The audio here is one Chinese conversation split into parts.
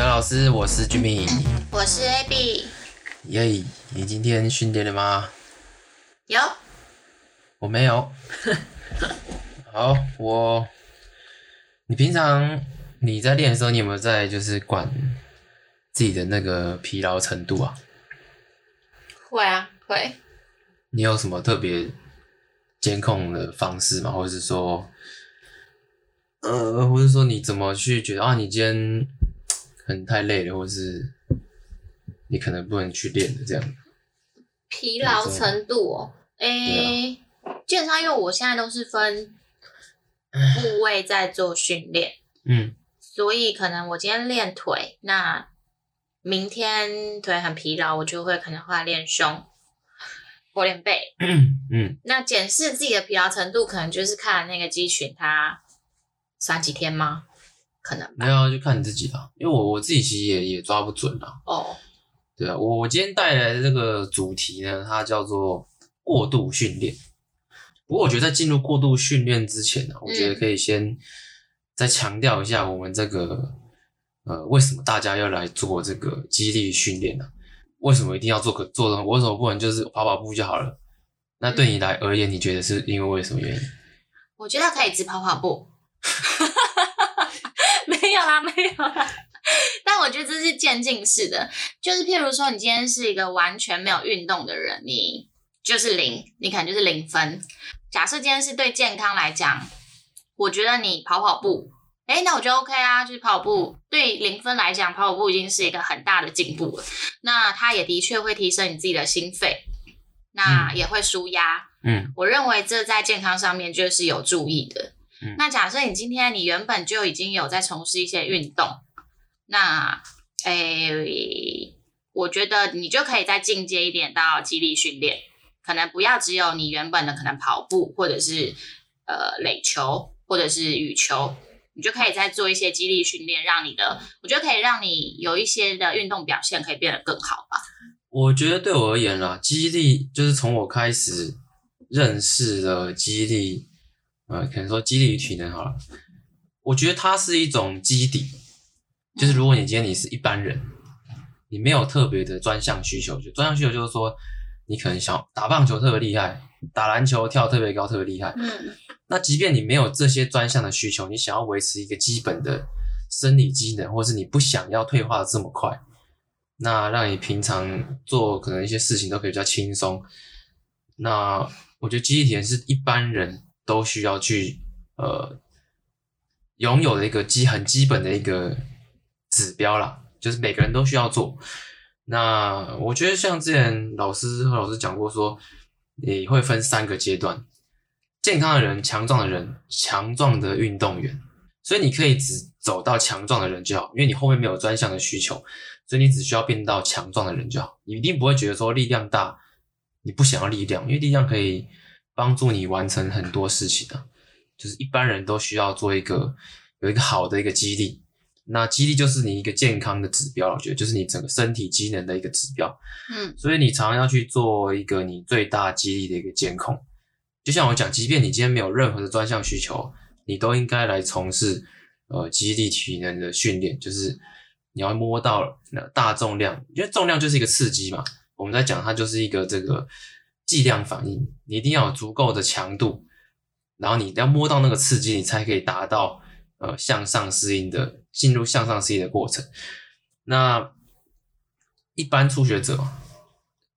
语小老师，我是 Jimmy，我是 Abby。耶，yeah, 你今天训练了吗？有。我没有。好，我。你平常你在练的时候，你有没有在就是管自己的那个疲劳程度啊？会啊，会。你有什么特别监控的方式吗？或者是说，呃，或者说你怎么去觉得啊，你今天可能太累了，或者是你可能不能去练的这样？疲劳程度哦，诶、欸，基本上因为我现在都是分部位在做训练，嗯，所以可能我今天练腿，那明天腿很疲劳，我就会可能会练胸。或练背，嗯，那检视自己的疲劳程度，可能就是看那个肌群它三几天吗？可能没有，就看你自己啦。因为我我自己其实也也抓不准啦。哦，对啊，我我今天带来的这个主题呢，它叫做过度训练。不过我觉得在进入过度训练之前呢，我觉得可以先再强调一下我们这个呃，为什么大家要来做这个肌力训练呢？为什么一定要做个做的？我为什么不能就是跑跑步就好了？那对你来而言，你觉得是因为为什么原因？我觉得可以只跑跑步。没有啦，没有啦。但我觉得这是渐进式的，就是譬如说，你今天是一个完全没有运动的人，你就是零，你可能就是零分。假设今天是对健康来讲，我觉得你跑跑步。哎，那我觉得 OK 啊，就是跑步对零分来讲，跑跑步已经是一个很大的进步了。那它也的确会提升你自己的心肺，那也会舒压。嗯，我认为这在健康上面就是有注意的。嗯，那假设你今天你原本就已经有在从事一些运动，那哎，我觉得你就可以再进阶一点到肌力训练，可能不要只有你原本的可能跑步，或者是呃垒球，或者是羽球。你就可以再做一些肌力训练，让你的，我觉得可以让你有一些的运动表现可以变得更好吧。我觉得对我而言啦，肌力就是从我开始认识了肌力，呃，可能说肌力与体能好了，我觉得它是一种基底，就是如果你今天你是一般人，你没有特别的专项需求，就专项需求就是说，你可能想打棒球特别厉害，打篮球跳特别高特别厉害，嗯。那即便你没有这些专项的需求，你想要维持一个基本的生理机能，或是你不想要退化的这么快，那让你平常做可能一些事情都可以比较轻松。那我觉得肌力体验是一般人都需要去呃拥有的一个基很基本的一个指标啦，就是每个人都需要做。那我觉得像之前老师和老师讲过说，你会分三个阶段。健康的人、强壮的人、强壮的运动员，所以你可以只走到强壮的人就好，因为你后面没有专项的需求，所以你只需要变到强壮的人就好。你一定不会觉得说力量大，你不想要力量，因为力量可以帮助你完成很多事情啊。就是一般人都需要做一个有一个好的一个肌力，那肌力就是你一个健康的指标，我觉得就是你整个身体机能的一个指标。嗯，所以你常常要去做一个你最大肌力的一个监控。就像我讲，即便你今天没有任何的专项需求，你都应该来从事呃肌力体能的训练。就是你要摸到那大重量，因为重量就是一个刺激嘛。我们在讲它就是一个这个剂量反应，你一定要有足够的强度，然后你要摸到那个刺激，你才可以达到呃向上适应的进入向上适应的过程。那一般初学者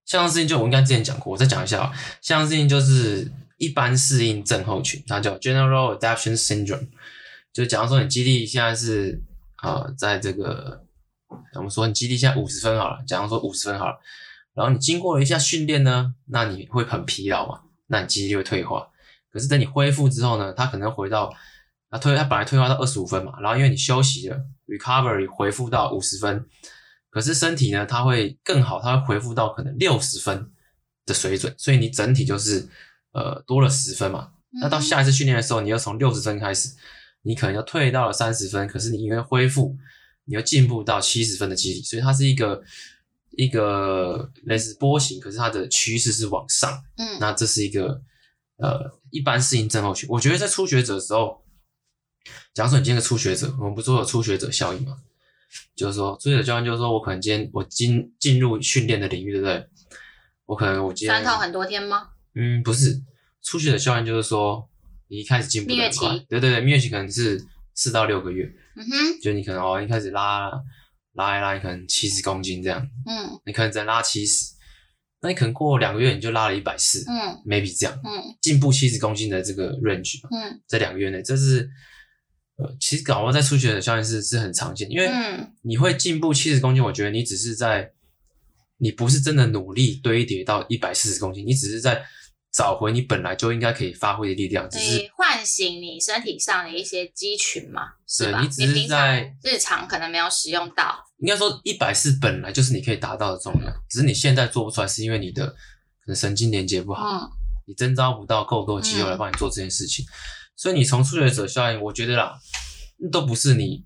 向上适应，就我应该之前讲过，我再讲一下啊，向上适应就是。一般适应症候群，它叫 General Adaptation Syndrome，就假如说你肌力现在是呃，在这个我们说你肌力现在五十分好了，假如说五十分好了，然后你经过了一下训练呢，那你会很疲劳嘛，那你肌力会退化。可是等你恢复之后呢，它可能回到它退，它本来退化到二十五分嘛，然后因为你休息了，recovery 回复到五十分，可是身体呢，它会更好，它会恢复到可能六十分的水准，所以你整体就是。呃，多了十分嘛，那到下一次训练的时候，你又从六十分开始，你可能要退到了三十分，可是你因为恢复，你又进步到七十分的肌力，所以它是一个一个类似波形，可是它的趋势是往上。嗯，那这是一个呃一般适应症候群。我觉得在初学者的时候，假如说你今天是初学者，我们不是说有初学者效应吗？就是说初学者教练就是说我可能今天我进进入训练的领域，对不对？我可能我今天三套很多天吗？嗯，不是，初学者教练就是说你一开始进步很快，对对对，蜜月期可能是四到六个月，嗯哼，就你可能哦一开始拉拉一拉，可能七十公斤这样，嗯，你可能只能拉七十，那你可能过两个月你就拉了一百四，嗯，maybe 这样，嗯。进步七十公斤的这个 range，嗯。在两个月内，这是呃，其实搞完在初学者教练是是很常见，因为嗯。你会进步七十公斤，我觉得你只是在，你不是真的努力堆叠到一百四十公斤，你只是在找回你本来就应该可以发挥的力量，只是你唤醒你身体上的一些肌群嘛，是吧？你只是在日常可能没有使用到，应该说一百四本来就是你可以达到的重量，只是你现在做不出来，是因为你的可能神经连接不好，嗯你征召不到够多肌肉来帮你做这件事情，所以你从初学者效应，我觉得啦，都不是你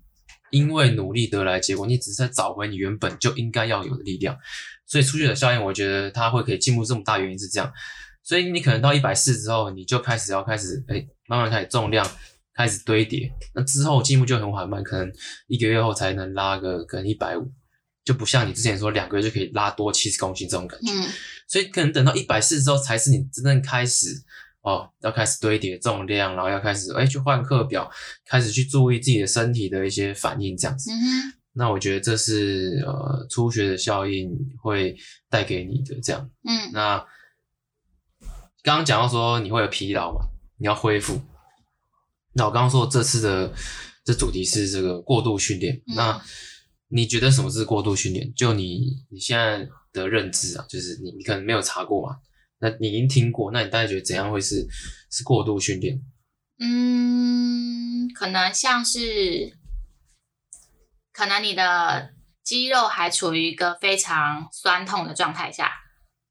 因为努力得来结果，你只是在找回你原本就应该要有的力量。所以初学者效应，我觉得它会可以进步这么大，原因是这样。所以你可能到一百四之后，你就开始要开始，哎、欸，慢慢开始重量开始堆叠，那之后进步就很缓慢，可能一个月后才能拉个可能一百五，就不像你之前说两个月就可以拉多七十公斤这种感觉。嗯所以可能等到一百四之后，才是你真正开始哦，要开始堆叠重量，然后要开始哎、欸、去换课表，开始去注意自己的身体的一些反应，这样子。嗯哼，那我觉得这是呃初学的效应会带给你的这样。嗯那刚刚讲到说你会有疲劳嘛，你要恢复。那我刚刚说这次的这主题是这个过度训练，嗯那你觉得什么是过度训练？就你你现在的认知啊，就是你你可能没有查过嘛，那你已经听过，那你大概觉得怎样会是是过度训练？嗯，可能像是，可能你的肌肉还处于一个非常酸痛的状态下，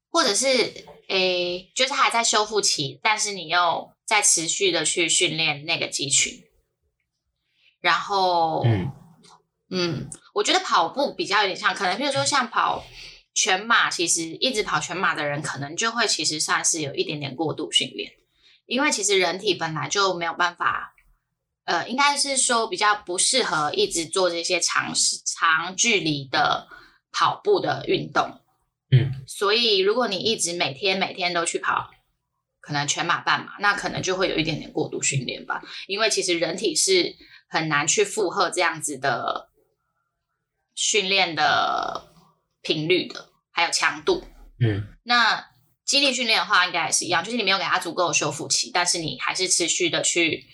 或者是诶，就是还在修复期，但是你又在持续的去训练那个肌群，然后，嗯嗯，我觉得跑步比较有点像，可能比如说像跑全马，其实一直跑全马的人，可能就会其实算是有一点点过度训练，因为其实人体本来就没有办法，呃，应该是说比较不适合一直做这些长时长距离的跑步的运动，嗯，所以如果你一直每天每天都去跑，可能全马半马，那可能就会有一点点过度训练吧，因为其实人体是很难去负荷这样子的。训练的频率的，还有强度。嗯，那肌力训练的话，应该也是一样，就是你没有给它足够的修复期，但是你还是持续的去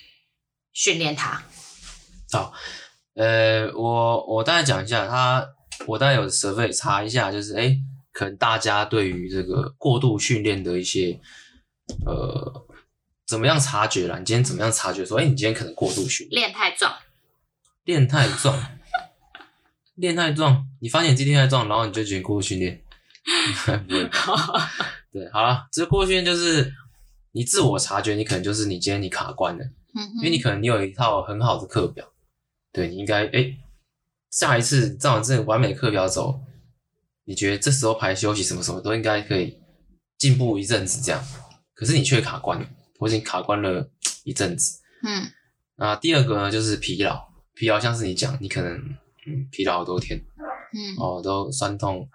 训练它。好，呃，我我大概讲一下，他我大概有 survey 查一下，就是哎，可能大家对于这个过度训练的一些呃，怎么样察觉啦？你今天怎么样察觉说，哎，你今天可能过度训练，练太重，练太重。练太重，你发现你自己练太壮，然后你就觉得过度训练。对，好了，这个过度训练就是你自我察觉，你可能就是你今天你卡关了，嗯，因为你可能你有一套很好的课表，对你应该哎，下一次照这个完美课表走，你觉得这时候排休息什么什么都应该可以进步一阵子这样，可是你却卡关了，我已经卡关了一阵子。嗯，那第二个呢，就是疲劳，疲劳像是你讲，你可能。嗯，疲劳好多天，嗯，哦，都酸痛，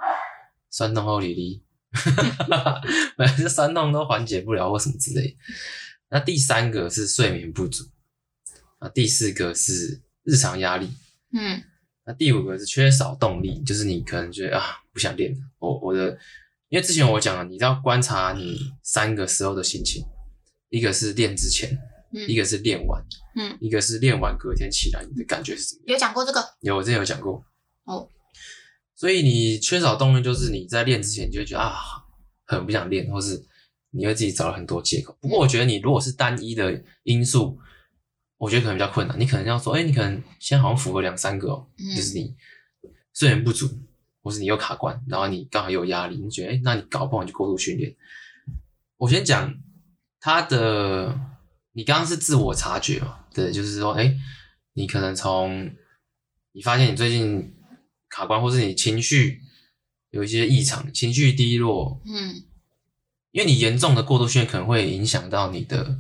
酸痛后里里，反正这酸痛都缓解不了或什么之类。那第三个是睡眠不足，啊，第四个是日常压力，嗯，那第五个是缺少动力，就是你可能觉得啊不想练了。我我的，因为之前我讲了，你要观察你三个时候的心情，一个是练之前。嗯、一个是练完，嗯，一个是练完隔天起来，你的感觉是什么样？有讲过这个？有，我之前有讲过。哦，所以你缺少动力，就是你在练之前你就会觉得啊，很不想练，或是你会自己找了很多借口。不过我觉得你如果是单一的因素，我觉得可能比较困难。你可能要说，哎、欸，你可能现在好像符合两三个哦，嗯、就是你睡眠不足，或是你又卡关，然后你刚好有压力，你觉得哎、欸，那你搞不好你就过度训练。我先讲他的。你刚刚是自我察觉嘛？对，就是说，哎，你可能从你发现你最近卡关，或是你情绪有一些异常，情绪低落，嗯，因为你严重的过度训练可能会影响到你的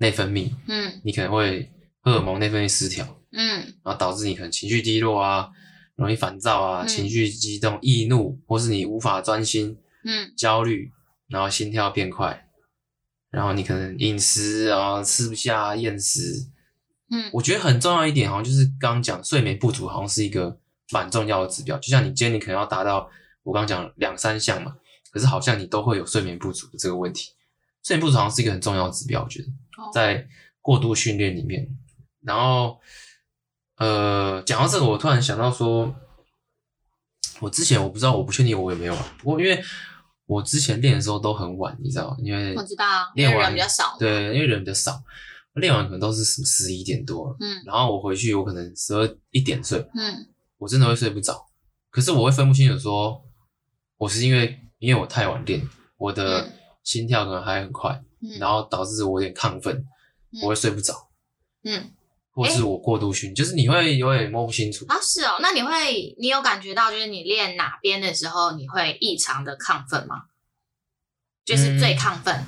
内分泌，嗯，你可能会荷尔蒙内分泌失调，嗯，然后导致你可能情绪低落啊，容易烦躁啊，情绪激动、易怒，或是你无法专心，嗯，焦虑，然后心跳变快，然后你可能饮食啊吃不下、厌食，嗯，我觉得很重要一点，好像就是刚刚讲睡眠不足，好像是一个蛮重要的指标。就像你今天你可能要达到我刚刚讲两三项嘛，可是好像你都会有睡眠不足的这个问题。睡眠不足好像是一个很重要的指标，我觉得在过度训练里面。然后，呃，讲到这个，我突然想到说，我之前我不知道，我不确定我有没有，不过因为我之前练的时候都很晚，你知道，因为我知道，练完人比较少，对，因为人比较少，练完可能都是什么十一点多，嗯，然后我回去我可能十二一点睡，嗯，我真的会睡不着，可是我会分不清楚说，我是因为因为我太晚练，我的心跳可能还很快，嗯，然后导致我有点亢奋，嗯，我会睡不着，嗯。或是我过度训，就是你会有点摸不清楚啊。是哦，那你会，你有感觉到，就是你练哪边的时候，你会异常的亢奋吗？就是最亢奋，嗯、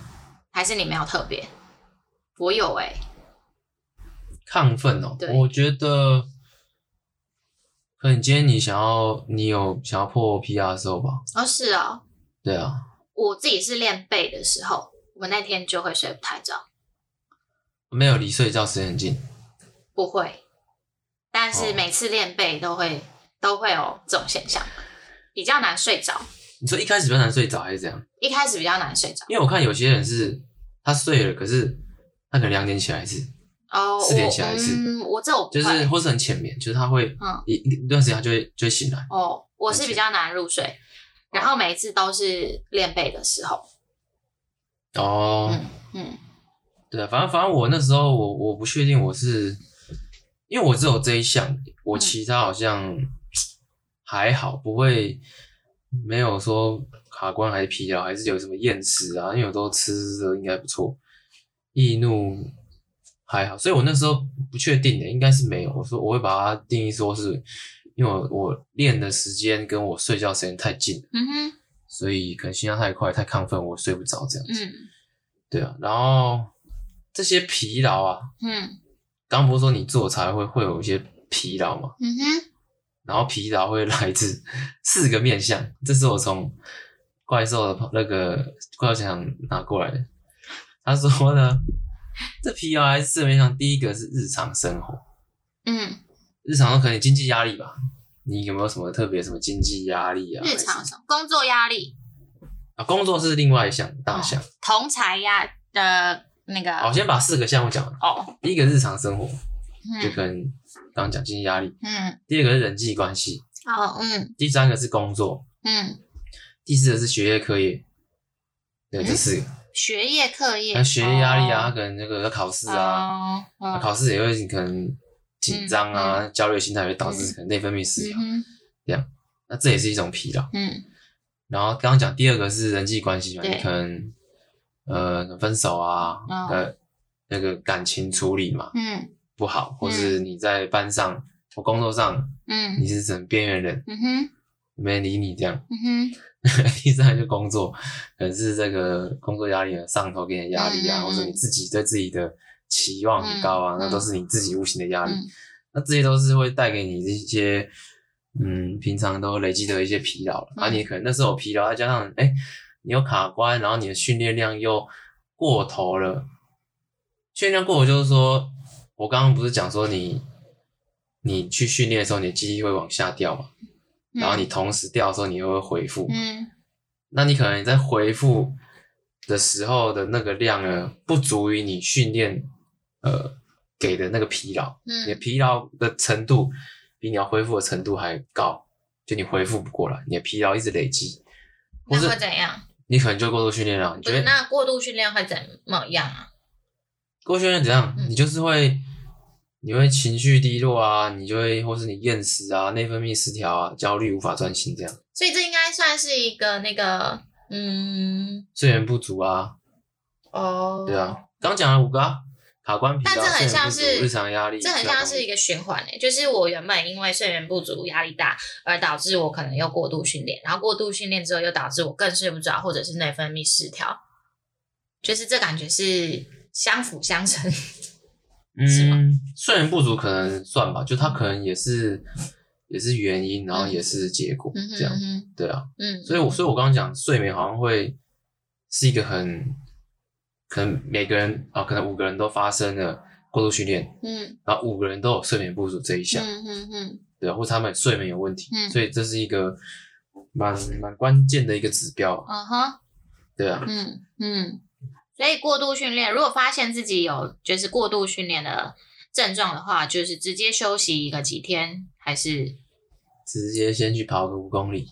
还是你没有特别？我有哎、欸，亢奋哦。对，我觉得，可能今天你想要，你有想要破 PR 的时候吧？哦，是哦。对啊，我自己是练背的时候，我那天就会睡不太着。没有离睡觉时间很近。不会，但是每次练背都会、哦、都会有这种现象，比较难睡着。你说一开始比较难睡着还是怎样？一开始比较难睡着，因为我看有些人是他睡了，可是他可能两点起来一次，哦，四点起来一次。嗯，我这我就是或是很浅眠，就是他会嗯一一段时间他就会就会醒来。哦，我是比较难入睡，然后每一次都是练背的时候。哦，嗯嗯，对啊，反正反正我那时候我我不确定我是。因为我只有这一项，我其他好像还好，不会没有说卡关还是疲劳，还是有什么厌食啊？因为我都吃的应该不错，易怒还好，所以我那时候不确定的，应该是没有。我说我会把它定义说是因为我我练的时间跟我睡觉时间太近，嗯哼，所以可能心跳太快太亢奋，我睡不着这样子。嗯，对啊，然后这些疲劳啊，嗯。刚不是说你做才会会有一些疲劳嘛？嗯哼，然后疲劳会来自 四个面相，这是我从怪兽的那个怪兽想拿过来的。他说呢，这疲劳来自四个面向，第一个是日常生活，嗯，日常可能经济压力吧？你有没有什么特别什么经济压力啊？日常生工作压力啊，工作是另外一项大项，哦、同财压的。那个，好，先把四个项目讲了。哦，第一个日常生活，嗯、就可能刚刚讲经济压力。嗯。第二个是人际关系。哦，嗯。第三个是工作。嗯。第四个是学业课业。对，这四个。学业课业。那学业压力啊，可能那个要考试啊，哦哦、考试也会可能紧张啊，焦虑心态会导致可能内分泌失调，嗯、这样。那这也是一种疲劳。嗯。然后刚刚讲第二个是人际关系嘛，你可能。呃，分手啊，呃、哦，那个感情处理嘛，嗯，不好，或是你在班上或工作上，嗯，你是整边缘人，嗯哼，没人理你这样，嗯哼，第三就工作，可能是这个工作压力啊，上头给你的压力啊，嗯、或者你自己对自己的期望很高啊，嗯、那都是你自己无形的压力，嗯、那这些都是会带给你一些，嗯，平常都累积的一些疲劳，而、嗯啊、你可能那时候疲劳，再加上哎。欸你又卡关，然后你的训练量又过头了。训练量过头就是说，我刚刚不是讲说你，你去训练的时候，你的肌力会往下掉嘛？嗯、然后你同时掉的时候，你又会恢复。嗯。那你可能在恢复的时候的那个量呢，不足以你训练呃给的那个疲劳。嗯。你的疲劳的程度比你要恢复的程度还高，就你恢复不过来，你的疲劳一直累积。那会怎样？你可能就过度训练了，你觉得？那过度训练会怎么样啊？过度训练怎样？嗯、你就是会，你会情绪低落啊，你就会，或是你厌食啊，内分泌失调啊，焦虑无法专心这样。所以这应该算是一个那个，嗯，睡眠不足啊。哦。对啊，刚讲了五个啊。卡关疲劳，但这很像是日常压力，这很像是一个循环诶。就是我原本因为睡眠不足、压力大，而导致我可能又过度训练，然后过度训练之后又导致我更睡不着，或者是内分泌失调，就是这感觉是相辅相成。嗯，睡眠不足可能算吧，就它可能也是也是原因，然后也是结果，嗯、这样，嗯、对啊，嗯，所以我所以我刚刚讲睡眠好像会是一个很可能每个人啊，可能五个人都发生了过度训练，嗯，然后五个人都有睡眠不足这一项，嗯嗯嗯，对啊，或者他们睡眠有问题，嗯，所以这是一个蛮蛮关键的一个指标，嗯哼，对啊，嗯嗯，所以过度训练，如果发现自己有就是过度训练的症状的话，就是直接休息一个几天，还是？直接先去跑个五公里，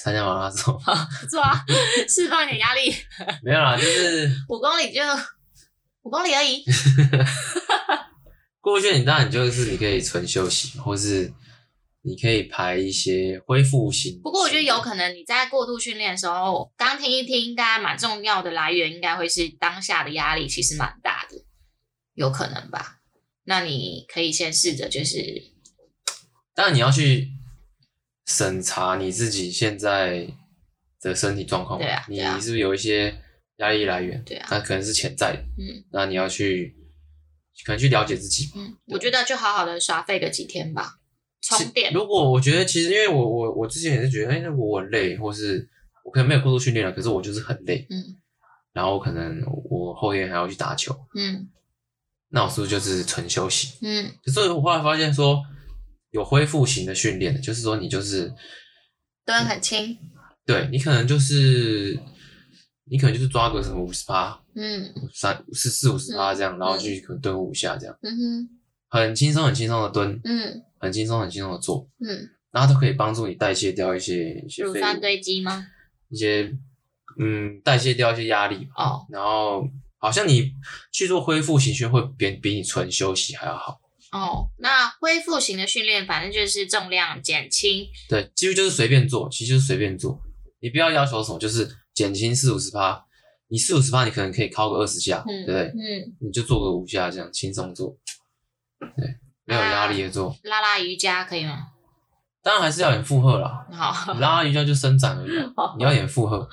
参加马拉松，不错啊，释放点压力，没有啦，就是 五公里就五公里而已。过度训练当然就是你可以纯休息，或是你可以排一些恢复型。不过我觉得有可能你在过度训练的时候，刚听一听，应该蛮重要的来源应该会是当下的压力其实蛮大的，有可能吧？那你可以先试着就是，当然你要去审查你自己现在的身体状况，对啊，对啊，你是不是有一些压力来源？对啊，那可能是潜在的，嗯，那你要去可能去了解自己，嗯，我觉得就好好的耍废个几天吧，充电。如果我觉得其实因为我我我之前也是觉得，哎，那我很累，或是我可能没有过度训练了，可是我就是很累，嗯，然后可能我后天还要去打球，嗯，那我是不是就是纯休息？嗯，可是我后来发现说，有恢复型的训练的，就是说你就是蹲很轻，对你可能就是你可能就是抓个什么五十趴，嗯，三四四五十趴这样，嗯。然后去可能蹲五下这样，嗯哼，很轻松很轻松的蹲，嗯。很轻松很轻松的做，嗯，然后它都可以帮助你代谢掉一些乳酸堆积吗？一些嗯代谢掉一些压力，哦，然后好像你去做恢复型训练会比比你纯休息还要好。哦，那恢复型的训练，反正就是重量减轻，对，几乎就是随便做，其实就是随便做，你不要要求什么，就是减轻四五十趴，你四五十趴你可能可以靠个二十下，嗯，对不对？嗯，你就做个五下这样轻松做，对，没有压力的做，拉拉瑜伽可以吗？当然还是要点负荷啦，好，拉拉瑜伽就伸展而已 你要点负荷，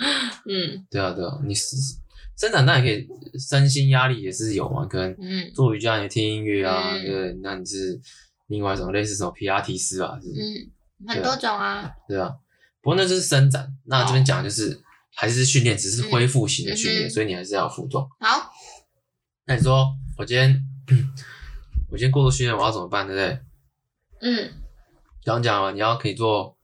嗯。对啊对啊，你是伸展当然可以，身心压力也是有嘛，可能嗯做瑜伽你听音乐啊，嗯对，那你是另外一种类似什么皮拉提斯啊，是嗯，很多种啊，对啊，不过那就是伸展。那这边讲的就是、还是训练，只是恢复型的训练，所以你还是要有负重。好，那你说我今天 我今天过度训练，我要怎么办？对不对？嗯刚刚讲了，你要可以做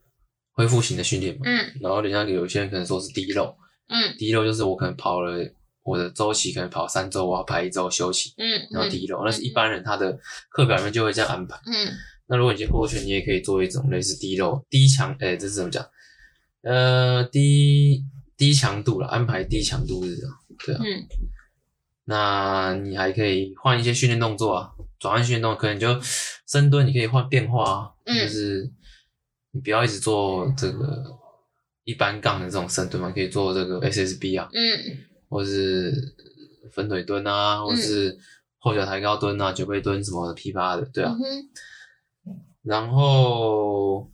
恢复型的训练嘛。嗯然后人家有些人可能说是低肉，嗯低肉就是我可能跑了我的周期，可能跑三周，我要排一周休息，嗯，然后低漏。那是一般人他的课表里面就会这样安排。嗯那如果你今天过你也可以做一种类似低漏、低强，哎、这是怎么讲？呃，低低强度了，安排低强度日啊，对啊。嗯那你还可以换一些训练动作啊，转换训练动作，可能就深蹲，你可以换变化啊，嗯就是你不要一直做这个一般杠的这种深蹲嘛，可以做这个 SSB 啊，嗯或是分腿蹲啊，或是后脚抬高蹲啊、酒背蹲什么的噼啪的，对啊。嗯然后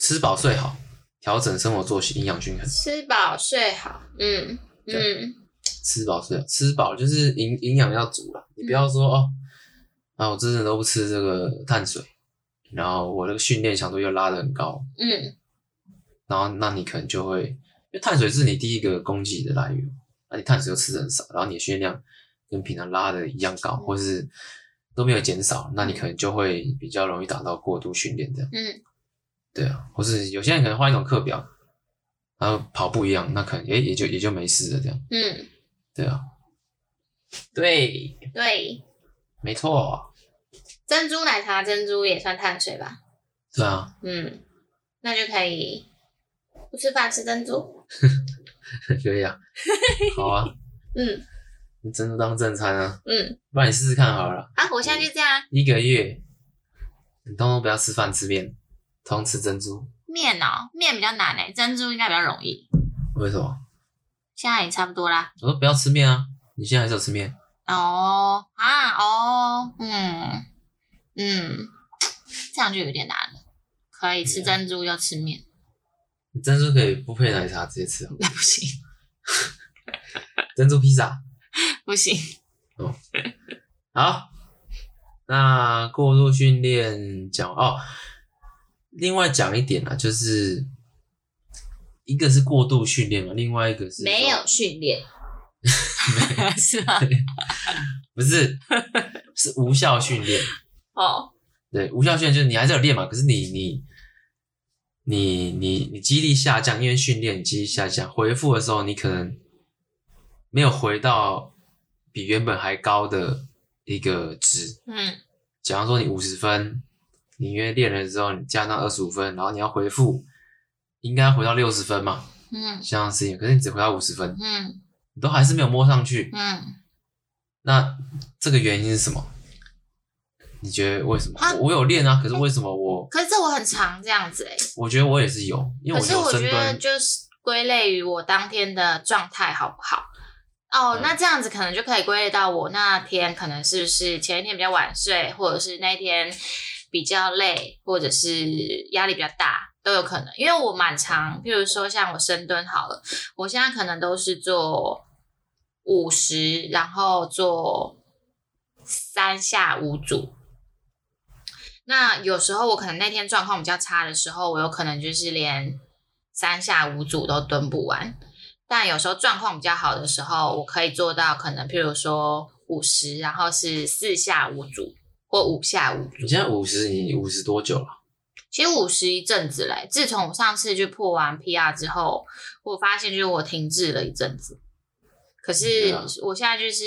吃饱睡好，调整生活作息，营养均衡。吃饱睡好，嗯嗯 吃饱睡好，吃饱就是营营养要足了。你不要说、哦，啊，我真的都不吃这个碳水，然后我这个训练强度又拉得很高，嗯然后那你可能就会，因为碳水是你第一个供给的来源，那你碳水又吃的很少，然后你的训练量跟平常拉的一样高，或是都没有减少，那你可能就会比较容易达到过度训练这样。嗯对啊，或是有些人可能换一种课表，然后跑步一样，那可能诶也就也就没事了这样。嗯，对啊，对，对，没错，珍珠奶茶珍珠也算碳水吧？对啊，嗯，那就可以不吃饭吃珍珠。可以啊，好啊，嗯你珍珠当正餐啊，嗯，不然你试试看好了，啊，我现在就这样啊。一个月你通通不要吃饭吃面，通通吃珍珠，面哦，面比较难诶，珍珠应该比较容易。为什么？现在也差不多啦。我说不要吃面啊，你现在还是有吃面，哦啊哦，嗯嗯，这样就有点难了。可以吃珍珠又吃面，你珍珠可以不配奶茶直接吃啊，那不行珍珠披萨。不行。哦好，那过度训练讲哦，另外讲一点啊，就是一个是过度训练嘛，另外一个是没有训练，是吗？不是，是无效训练。哦，对，无效训练就是你还是有练嘛，可是你你你你你肌力下降，因为训练肌力下降，回复的时候你可能没有回到比原本还高的一个值。嗯，假如说你五十分。你因为练了之后，你加上二十五分，然后你要回复，应该回到六十分嘛？嗯，像这样子，可是你只回到五十分，嗯，你都还是没有摸上去，嗯，那这个原因是什么？你觉得为什么？啊、我有练啊，可是为什么我？可是这我很常这样子哎、欸、我觉得我也是有，因为我有深蹲，可是我觉得就是归类于我当天的状态好不好？哦，嗯、那这样子可能就可以归类到我那天可能是不是前一天比较晚睡，或者是那一天。比较累，或者是压力比较大，都有可能。因为我蛮常，譬如说像我深蹲好了，我现在可能都是做五十，然后做三下五组。那有时候我可能那天状况比较差的时候，我有可能就是连三下五组都蹲不完。但有时候状况比较好的时候，我可以做到可能譬如说五十，然后是四下五组。或五下五组。你现在五十，你五十多久了？其实五十一阵子嘞，自从我上次就破完 PR 之后，我发现就是我停滞了一阵子。可是我现在就是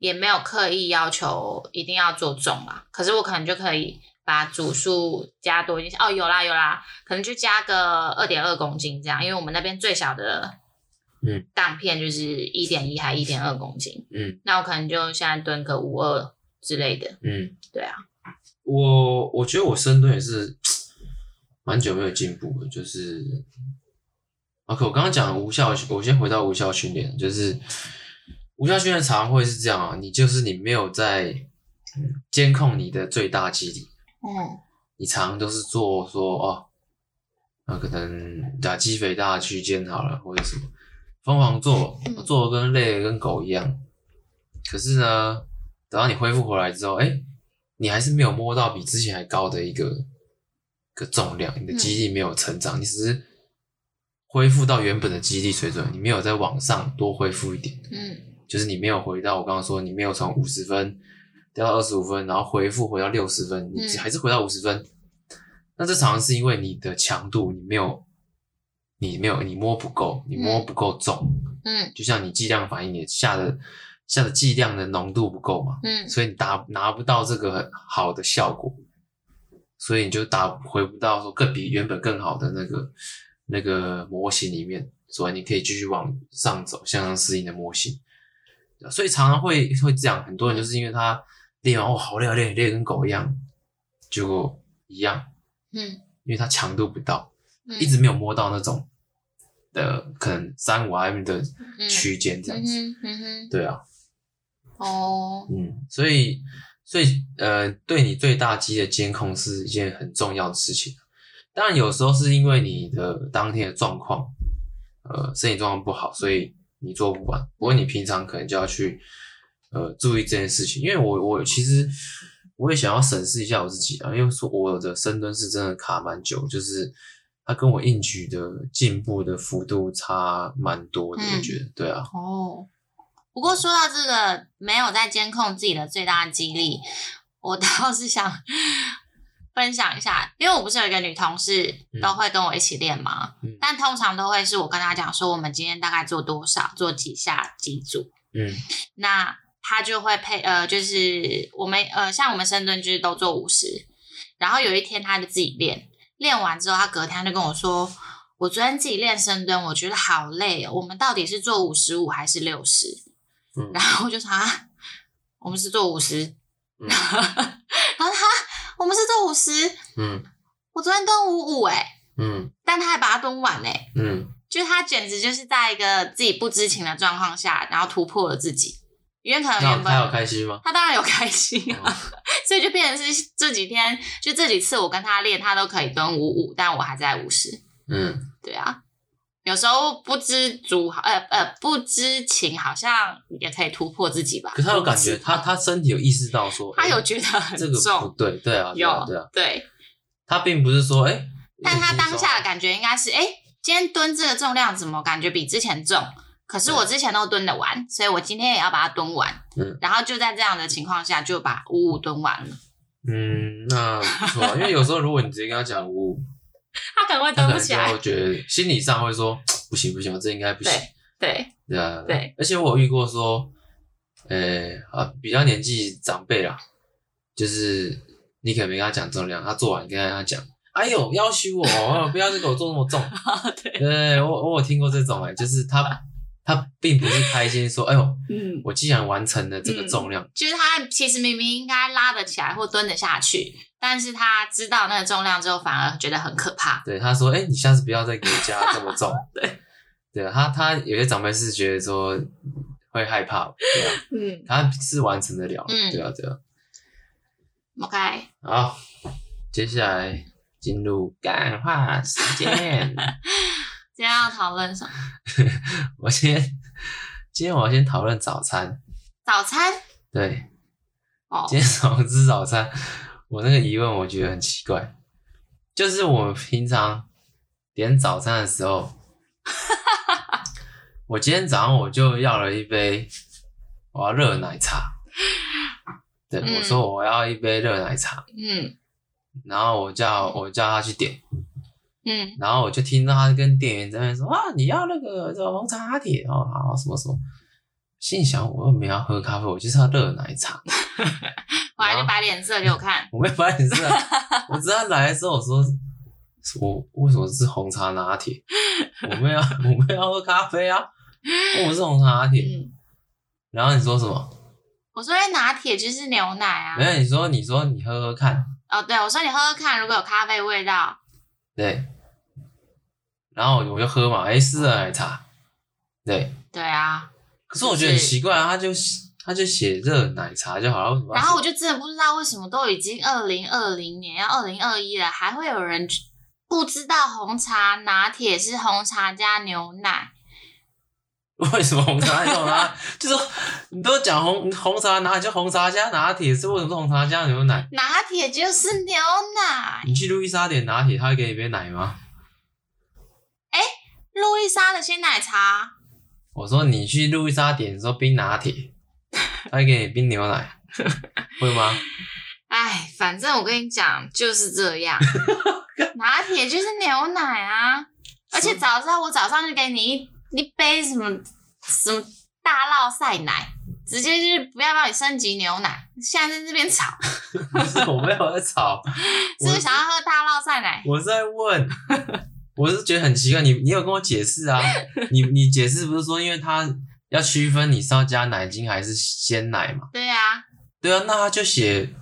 也没有刻意要求一定要做重啦。可是我可能就可以把组数加多一点。哦，有啦有啦，可能就加个二点二公斤这样，因为我们那边最小的嗯杠片就是一点一还一点二公斤。嗯，那我可能就现在蹲个五二。之类的，嗯，对啊，我我觉得我深蹲也是蛮久没有进步了，就是，OK，我刚刚讲无效，我先回到无效训练，就是无效训练常常会是这样啊，你就是你没有在监控你的最大肌力，嗯，你常常都是做说哦，那可能打肌肥大区间好了，或者什么。疯狂做，做的跟累的跟狗一样，可是呢。等到你恢复回来之后，哎、欸，你还是没有摸到比之前还高的一个个重量，你的肌力没有成长，嗯、你只是恢复到原本的肌力水准，你没有再往上多恢复一点。嗯，就是你没有回到我刚刚说，你没有从五十分掉到二十五分，然后回复回到六十分，你还是回到五十分。嗯、那这常常是因为你的强度你没有，你没有你摸不够，你摸不够重。嗯，就像你剂量反应，你下的。下的剂量的浓度不够嘛，嗯，所以你达拿不到这个好的效果，所以你就达回不到说更比原本更好的那个那个模型里面，所以你可以继续往上走，向上适应的模型。所以常常会会这样，很多人就是因为他练完哦好累，累累跟狗一样，结果一样，嗯，因为他强度不到，一直没有摸到那种的可能三五 RM 的区间这样子，嗯嗯嗯，对啊。哦，嗯，所以，所以，呃，对你最大肌的监控是一件很重要的事情。当然，有时候是因为你的当天的状况，呃，身体状况不好，所以你做不完。不过你平常可能就要去，呃，注意这件事情。因为我，我其实我也想要审视一下我自己啊，因为说我的深蹲是真的卡蛮久，就是它跟我硬举的进步的幅度差蛮多的，我觉得，对啊，哦。不过说到这个没有在监控自己的最大激励，我倒是想分享一下，因为我不是有一个女同事都会跟我一起练吗？嗯、但通常都会是我跟她讲说，我们今天大概做多少，做几下几组。嗯，那她就会配呃，就是我们呃，像我们深蹲就是都做五十，然后有一天她就自己练，练完之后她隔天就跟我说，我昨天自己练深蹲，我觉得好累哦，我们到底是做五十五还是六十？嗯、然后我就说啊，我们是做五十，嗯、然后他我们是做五十，嗯，我昨天蹲五五哎，嗯，但他还把它蹲完哎，嗯，就他简直就是在一个自己不知情的状况下，然后突破了自己，因为可能原本他有开心吗？他当然有开心啊，嗯、所以就变成是这几天，就这几次我跟他练，他都可以蹲五五，但我还在五十，嗯，对啊。有时候不知足，呃呃，不知情，好像也可以突破自己吧。可是他有感觉，他他身体有意识到说，他有觉得很重，这个不对，对啊，有对啊，对。他并不是说哎，但他当下的感觉应该是哎，今天蹲这个重量怎么感觉比之前重？可是我之前都蹲得完，所以我今天也要把它蹲完。嗯，然后就在这样的情况下，就把五五蹲完了。嗯，那不错啊，因为有时候如果你直接跟他讲五五，他可能会蹲不起来，我觉得心理上会说不行不行，我这应该不行。对对啊对，而且我有遇过说，呃啊，比较年纪长辈啦，就是你可能没跟他讲重量，他做完你跟他讲，哎呦，要求我不要再给我做那么重。对，对我我有听过这种哎、欸，就是他。他并不是开心说：“哎呦，嗯，我既然完成了这个重量，嗯、就是他其实明明应该拉得起来或蹲得下去，但是他知道那个重量之后，反而觉得很可怕。”对，他说：“哎、欸，你下次不要再给我加这么重。对”对，对他他有些长辈是觉得说会害怕，对啊，嗯，他是完成得了，嗯，对啊，对啊。OK，好，接下来进入干话时间。今天要讨论什么？我先，今天我要先讨论早餐。早餐？对。哦。今天早上吃早餐，我那个疑问我觉得很奇怪，就是我们平常点早餐的时候，我今天早上我就要了一杯，我要热奶茶。对，嗯、我说我要一杯热奶茶。嗯。然后我叫我叫他去点。嗯，然后我就听到他跟店员在那边说啊，你要那个这红茶拿铁哦，好什么什么，心想我又没有要喝咖啡，我就是要热奶茶。我还就摆脸色给我看，我没摆脸色，我知道他来的时候我说，我为什么是红茶拿铁？我们要我们要喝咖啡啊，我是红茶拿铁。嗯、然后你说什么？我说拿铁就是牛奶啊。没有，你说你说你喝喝看。哦，对，我说你喝喝看，如果有咖啡味道。对，然后我就喝嘛，哎，是热奶茶，对，对啊。可是我觉得很奇怪啊，他就他就写热奶茶就好了？然后我就真的不知道为什么都已经二零二零年要二零二一了，还会有人不知道红茶拿铁是红茶加牛奶。为什么红茶加牛奶？就是你都讲红红茶拿就红茶加拿铁，是为什么是红茶加牛奶？拿铁就是牛奶。你去路易莎点拿铁，他会给你杯奶吗？哎、欸，路易莎的鲜奶茶。我说你去路易莎点说冰拿铁，他会给你冰牛奶，会吗？哎，反正我跟你讲就是这样，拿铁就是牛奶啊，而且早上我早上就给你一。一杯什么什么大酪赛奶，直接就是不要帮你升级牛奶。现在在这边吵，不是我没有在吵，是不是想要喝大酪赛奶？我在问，我是觉得很奇怪，你你有跟我解释啊？你你解释不是说因为他要区分你是要加奶精还是鲜奶嘛？对啊，对啊，那他就写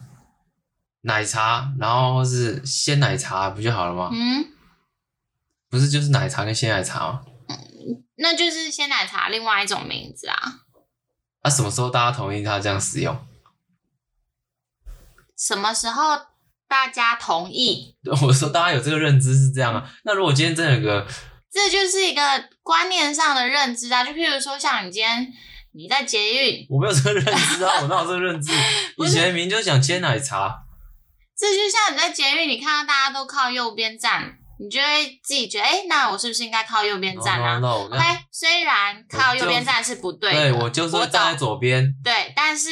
奶茶，然后是鲜奶茶不就好了吗？嗯，不是就是奶茶跟鲜奶茶吗？那就是鲜奶茶另外一种名字啊。啊，什么时候大家同意他这样使用？什么时候大家同意？我说大家有这个认知是这样啊。那如果今天真的有个，这就是一个观念上的认知啊。就譬如说，像你今天你在捷运，我没有这个认知啊，我 哪有这个认知？以前明明就讲鲜奶茶。这就像你在捷运，你看到大家都靠右边站。你就会自己觉得，哎、欸，那我是不是应该靠右边站啊 no, no, no,？OK，虽然靠右边站是不对的，对我就是站在左边。对，但是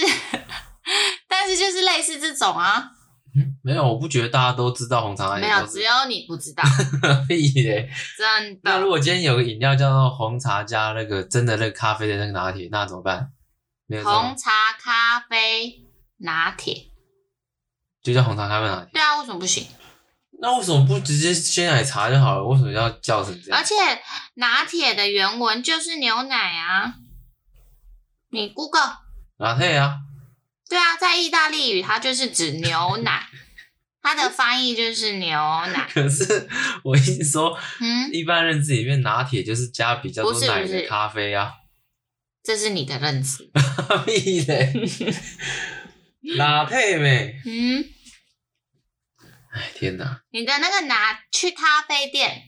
但是就是类似这种啊。嗯，没有，我不觉得大家都知道红茶拿铁。没有，只有你不知道。屁嘞！真的。那如果今天有个饮料叫做红茶加那个真的那个咖啡的那个拿铁，那怎么办？没有红茶咖啡拿铁，就叫红茶咖啡拿铁。对啊，为什么不行？那为什么不直接鲜奶茶就好了？为什么要叫成这样？而且拿铁的原文就是牛奶啊，你 Google 拿铁啊？对啊，在意大利语它就是指牛奶，它的翻译就是牛奶。可是我一直说，嗯，一般认知里面拿铁就是加比较多奶的咖啡啊。这是你的认知。屁嘞！拿铁没？嗯。哎天哪！你的那个拿去咖啡店，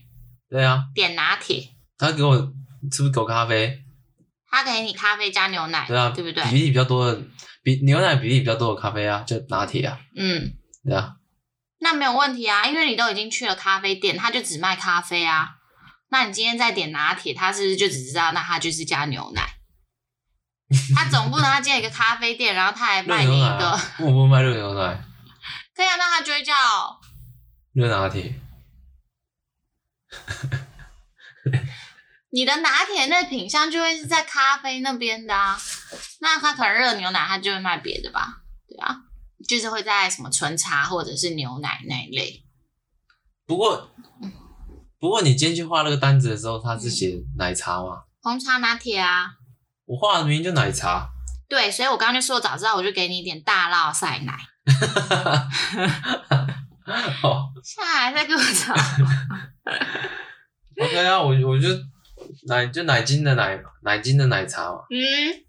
对啊，点拿铁，他给我是不是狗咖啡？他给你咖啡加牛奶，对啊，对不对？比例比较多的，比牛奶比例比较多的咖啡啊，就拿铁啊。嗯，对啊。那没有问题啊，因为你都已经去了咖啡店，他就只卖咖啡啊。那你今天再点拿铁，他是不是就只知道那他就是加牛奶？他总不能他建一个咖啡店，然后他还卖你一个，啊、我不卖热牛奶。可以啊，那他就会叫 热拿铁。你的拿铁那品相就会是在咖啡那边的啊，那他可能热牛奶他就会卖别的吧？对啊，就是会在什么纯茶或者是牛奶那一类。不过，不过你今天去画那个单子的时候，他是写奶茶吗？红茶拿铁啊。我画的名就奶茶。对，所以我刚刚就说，早知道我就给你一点大酪晒奶。好，现在还在给我找。OK 啊，我我就。奶就奶精的奶，奶精的奶茶嘛。嗯。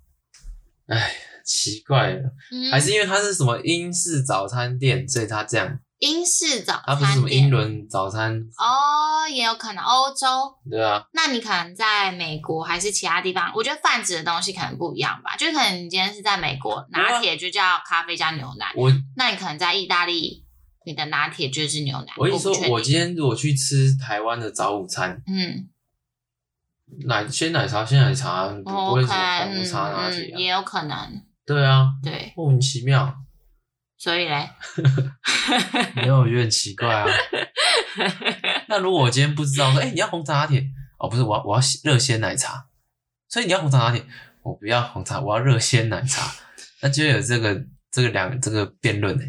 哎，奇怪了，嗯、还是因为它是什么英式早餐店，所以它这样。英式早餐。它不是什么英伦早餐。哦，也有可能欧洲。对啊。那你可能在美国还是其他地方，我觉得泛指的东西可能不一样吧。就可能你今天是在美国，拿铁就叫咖啡加牛奶。我。那你可能在意大利，你的拿铁就是牛奶。我跟你说，我，我今天如果去吃台湾的早午餐，嗯。奶鲜奶茶，鲜奶茶不会什么红茶拿铁、啊嗯，也有可能。对啊，对，莫名其妙。所以嘞，没有，我觉得很奇怪啊。那如果我今天不知道说，哎、欸，你要红茶拿铁？哦，不是，我要我要热鲜奶茶。所以你要红茶拿铁，我不要红茶，我要热鲜奶茶。那就有这个这个两这个辩论呢。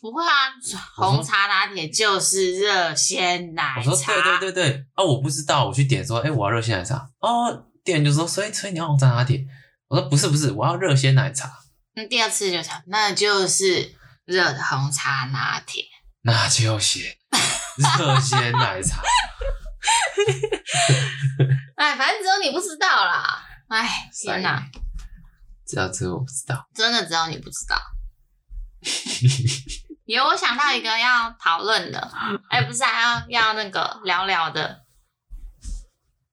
不会啊，红茶拿铁就是热鲜奶茶。我说对对对对，哦，我不知道，我去点说，哎，我要热鲜奶茶。哦，店员就说，所以所以你要红茶拿铁？我说不是不是，我要热鲜奶茶。那第二次就想，那就是热的红茶拿铁。那就写 热鲜奶茶。哎，反正只有你不知道啦。哎，天哪，知道这个我不知道，真的只有你不知道。有，我想到一个要讨论的，哎、欸，不是还、啊、要要那个聊聊的，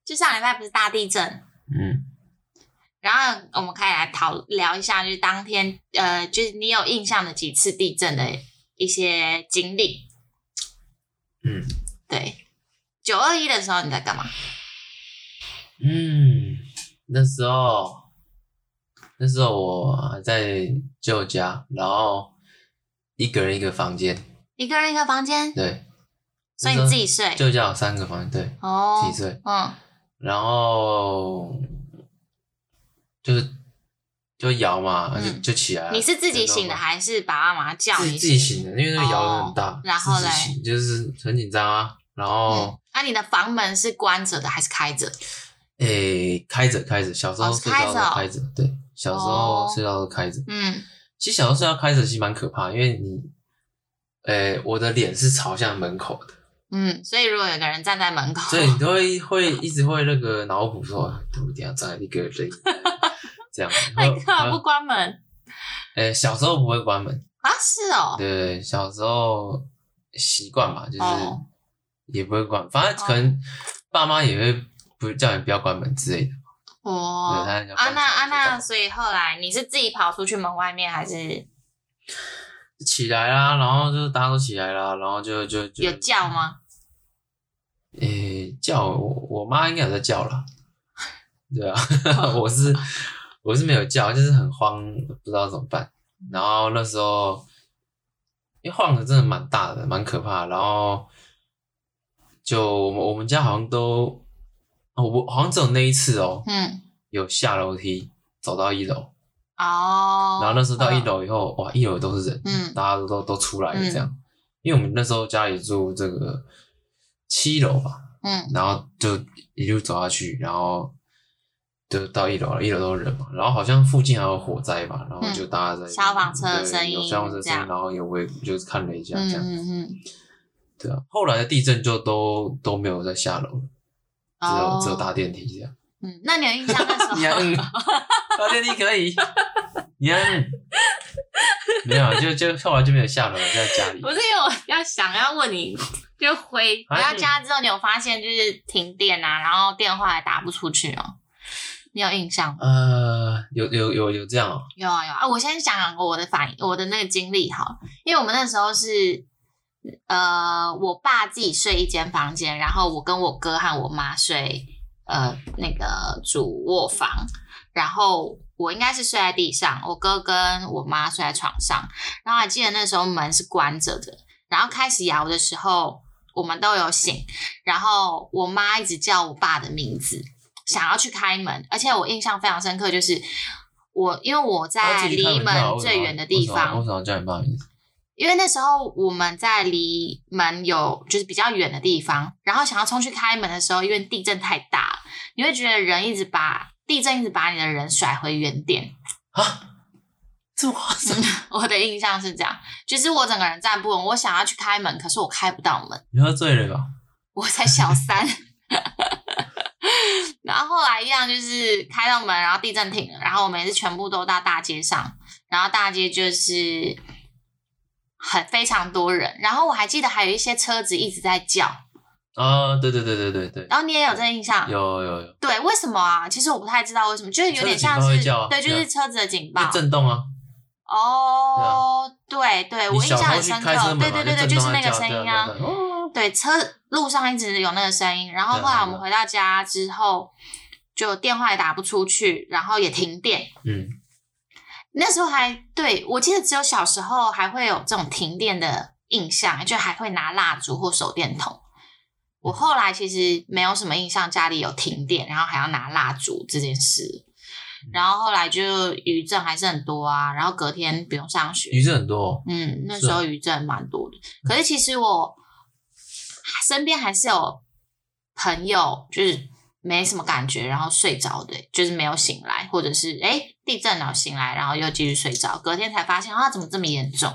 就上礼拜不是大地震，嗯，然后我们可以来讨聊一下，就是当天，呃，就是你有印象的几次地震的一些经历，嗯，对，九二一的时候你在干嘛？嗯，那时候，那时候我在舅家，然后。一个人一个房间，一个人一个房间，对，所以你自己睡，就叫三个房间，对，哦，自己睡，嗯，然后就是就摇嘛，就就起来了。你是自己醒的还是爸爸妈妈叫你？自己醒的，因为那个摇得很大，然后嘞，就是很紧张啊。然后，那你的房门是关着的还是开着？诶，开着，开着。小时候睡觉都开着，对，小时候睡觉都开着，嗯。其实小时候睡觉开始其实蛮可怕，因为你，诶，我的脸是朝向门口的，嗯，所以如果有个人站在门口，所以你都会会一直会那个脑补说，我一定要站在一个人 这样，那你干嘛不关门？诶，小时候不会关门啊，是哦，对，小时候习惯嘛，就是也不会关，反正可能爸妈也会不叫你不要关门之类的。哦，啊那啊那，所以后来你是自己跑出去门外面，还是起来啦？然后就大家都起来啦，然后就就就有叫吗？诶、欸，叫我我妈应该有在叫啦。对啊，我是我是没有叫，就是很慌，不知道怎么办。然后那时候因为晃的真的蛮大的，蛮可怕的。然后就我们我们家好像都。哦，我好像只有那一次哦，嗯，有下楼梯走到一楼，哦，然后那时候到一楼以后，哇，一楼都是人，嗯，大家都都都出来了这样，因为我们那时候家里住这个七楼吧，嗯，然后就一路走下去，然后就到一楼了，一楼都是人嘛，然后好像附近还有火灾吧，然后就大家在消防车的声音，有消防车声音，然后有微就是看了一下这样，嗯嗯，对啊，后来的地震就都都没有再下楼了。只有、oh. 只有搭电梯这样。嗯，那你有印象那时候？嗯、搭电梯可以。你嗯、没有，就就后来就没有下楼，就在家里。不是因为我要想要问你，就回回到家之后，你有发现就是停电啊，然后电话也打不出去哦？你有印象吗？呃，有有有有这样哦。有啊有啊，我先讲讲我的反应，我的那个经历哈，因为我们那时候是呃，我爸自己睡一间房间，然后我跟我哥和我妈睡呃那个主卧房，然后我应该是睡在地上，我哥跟我妈睡在床上。然后还记得那时候门是关着的，然后开始摇的时候，我们都有醒，然后我妈一直叫我爸的名字，想要去开门，而且我印象非常深刻，就是我因为我在离门最远的地方，为什么叫你爸名字？因为那时候我们在离门有就是比较远的地方，然后想要冲去开门的时候，因为地震太大，你会觉得人一直把地震一直把你的人甩回原点啊，这么夸张？我的印象是这样，就是我整个人站不稳，我想要去开门，可是我开不到门。你喝醉了吧？我才小三，然后后来一样就是开到门，然后地震停了，然后我们也是全部都到大街上，然后大街就是。很非常多人，然后我还记得还有一些车子一直在叫啊，对对对对对对。然后你也有这个印象？有有有。对，为什么啊？其实我不太知道为什么，就是有点像是对，就是车子的警报，震动啊。哦，对对，我印象很深刻。对对对对，就是那个声音啊。对，车路上一直有那个声音，然后后来我们回到家之后，就电话也打不出去，然后也停电。嗯。那时候还对，我记得只有小时候还会有这种停电的印象，就还会拿蜡烛或手电筒。我后来其实没有什么印象，家里有停电，然后还要拿蜡烛这件事。然后后来就余震还是很多啊，然后隔天不用上学。余震很多，嗯，那时候余震蛮多的。可是其实我身边还是有朋友，就是。没什么感觉，然后睡着的，就是没有醒来，或者是哎地震了醒来，然后又继续睡着，隔天才发现啊怎么这么严重？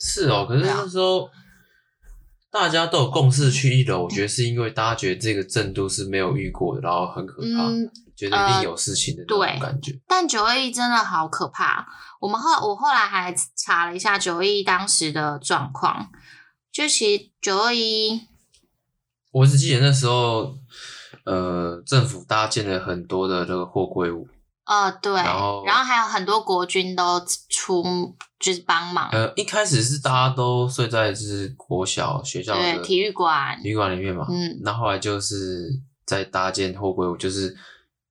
是哦，可是那时候大家都有共识去一楼，我觉得是因为大家觉得这个震度是没有遇过的，然后很可怕，嗯、觉得一定有事情的那种感觉。对，但九二一真的好可怕。我们后我后来还查了一下九二一当时的状况，就其实九二一，我只记得那时候。呃，政府搭建了很多的这个货柜屋。呃，对，然后然后还有很多国军都出就是帮忙。呃，一开始是大家都睡在就是国小学校的体育馆体育馆里面嘛，嗯，那后，后来就是在搭建货柜屋，就是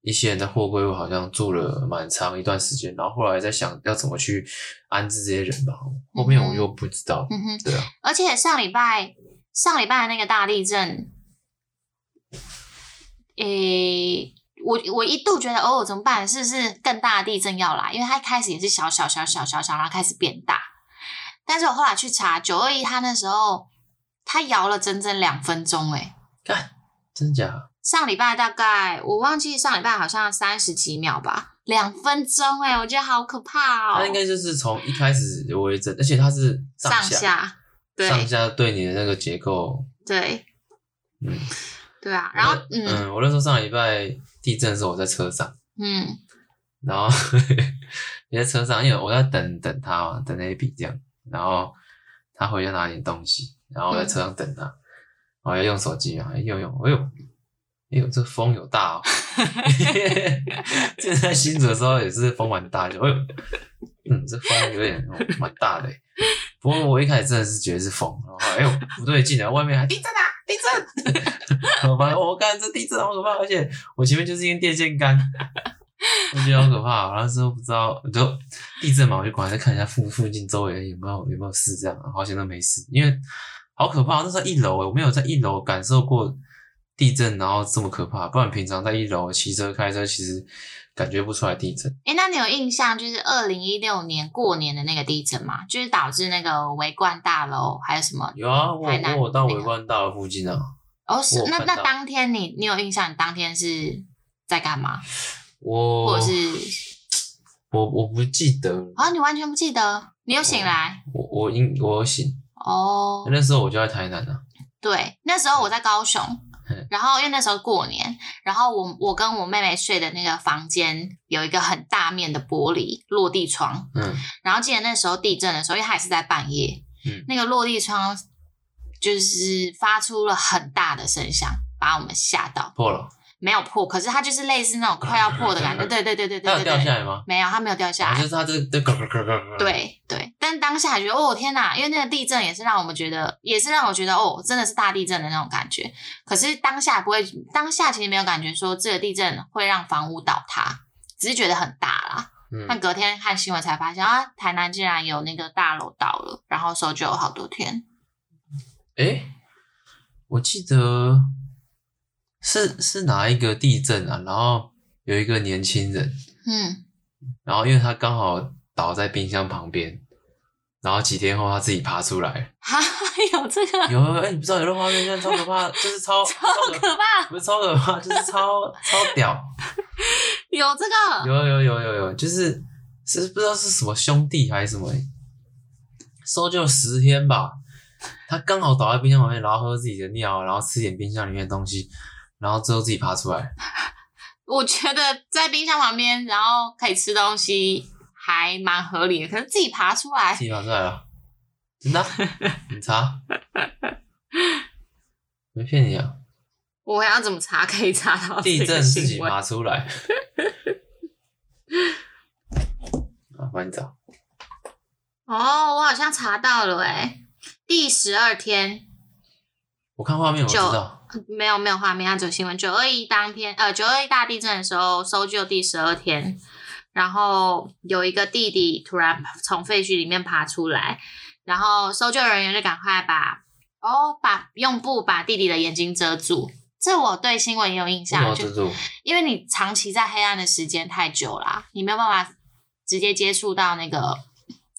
一些人在货柜屋好像住了蛮长一段时间，然后后来在想要怎么去安置这些人吧，后面我又不知道，嗯哼，对啊，而且上礼拜上礼拜的那个大地震。诶、欸，我我一度觉得哦，怎么办？是不是更大的地震要来？因为它一开始也是小小小小小小，然后开始变大。但是我后来去查九二一，它那时候它摇了整整两分钟，诶看，真假？上礼拜大概我忘记上礼拜好像三十几秒吧，两分钟，诶我觉得好可怕哦。它应该就是从一开始微震，而且它是上下，上下，对，上下对你的那个结构，对，嗯。对啊，然后嗯，嗯，我那时候上礼拜地震的时候，我在车上，嗯，然后也在车上，因为我在等等他嘛，等 AB 这样，然后他回去拿点东西，然后我在车上等他，我、嗯、要用手机嘛，用用，哎呦，哎呦，这风有大哦，现在新竹的时候也是风蛮大的，哎呦，嗯，这风有点蛮大的，不过我一开始真的是觉得是风，然后哎呦不对劲啊，外面还地震啊！地震！我发现我看这地震好可怕，而且我前面就是一根电线杆，我觉得好可怕。然后之后不知道，就地震嘛，我就赶快再看一下附附近周围有没有有没有事，这样好像都没事。因为好可怕，那时候一楼，我没有在一楼感受过地震，然后这么可怕。不然平常在一楼骑车开车，其实。感觉不出来地震。哎、欸，那你有印象就是二零一六年过年的那个地震吗？就是导致那个维冠大楼还有什么？有啊，我我到维冠大楼附近啊。哦，是那那当天你你有印象？你当天是在干嘛？我或者是我我不记得啊，你完全不记得？你有醒来？我我应我，我醒哦。那时候我就在台南啊。对，那时候我在高雄。然后因为那时候过年，然后我我跟我妹妹睡的那个房间有一个很大面的玻璃落地窗，嗯，然后记得那时候地震的时候，因为还是在半夜，嗯，那个落地窗就是发出了很大的声响，把我们吓到，破了，没有破，可是它就是类似那种快要破的感觉。对对对对对对。它有掉下来吗？没有，它没有掉下来。就是它这这咯咯咯咯咯。对对，但当下觉得哦天哪，因为那个地震也是让我们觉得，也是让我觉得哦，真的是大地震的那种感觉。可是当下不会，当下其实没有感觉说这个地震会让房屋倒塌，只是觉得很大啦。嗯。但隔天看新闻才发现啊，台南竟然有那个大楼倒了，然后搜救好多天。诶，我记得。是是哪一个地震啊？然后有一个年轻人，嗯，然后因为他刚好倒在冰箱旁边，然后几天后他自己爬出来。哈，有这个？有哎、欸，你不知道有的画面，现在超可怕，就是超 超可怕，不是超可怕，就是超 超屌。有这个？有有有有有，就是是不知道是什么兄弟还是什么，搜救十天吧。他刚好倒在冰箱旁边，然后喝自己的尿，然后吃点冰箱里面的东西。然后之后自己爬出来，我觉得在冰箱旁边，然后可以吃东西，还蛮合理的。可是自己爬出来，自己爬出来了，真的？你查？没骗你啊！我要怎么查？可以查到地震自己爬出来。啊，帮你找。哦，我好像查到了诶，第十二天。我看画面，我知道。没有没有画面，它只有新闻。九二一当天，呃，九二一大地震的时候，搜救第十二天，然后有一个弟弟突然从废墟里面爬出来，然后搜救人员就赶快把哦，把用布把弟弟的眼睛遮住。这我对新闻也有印象，就因为你长期在黑暗的时间太久啦，你没有办法直接接触到那个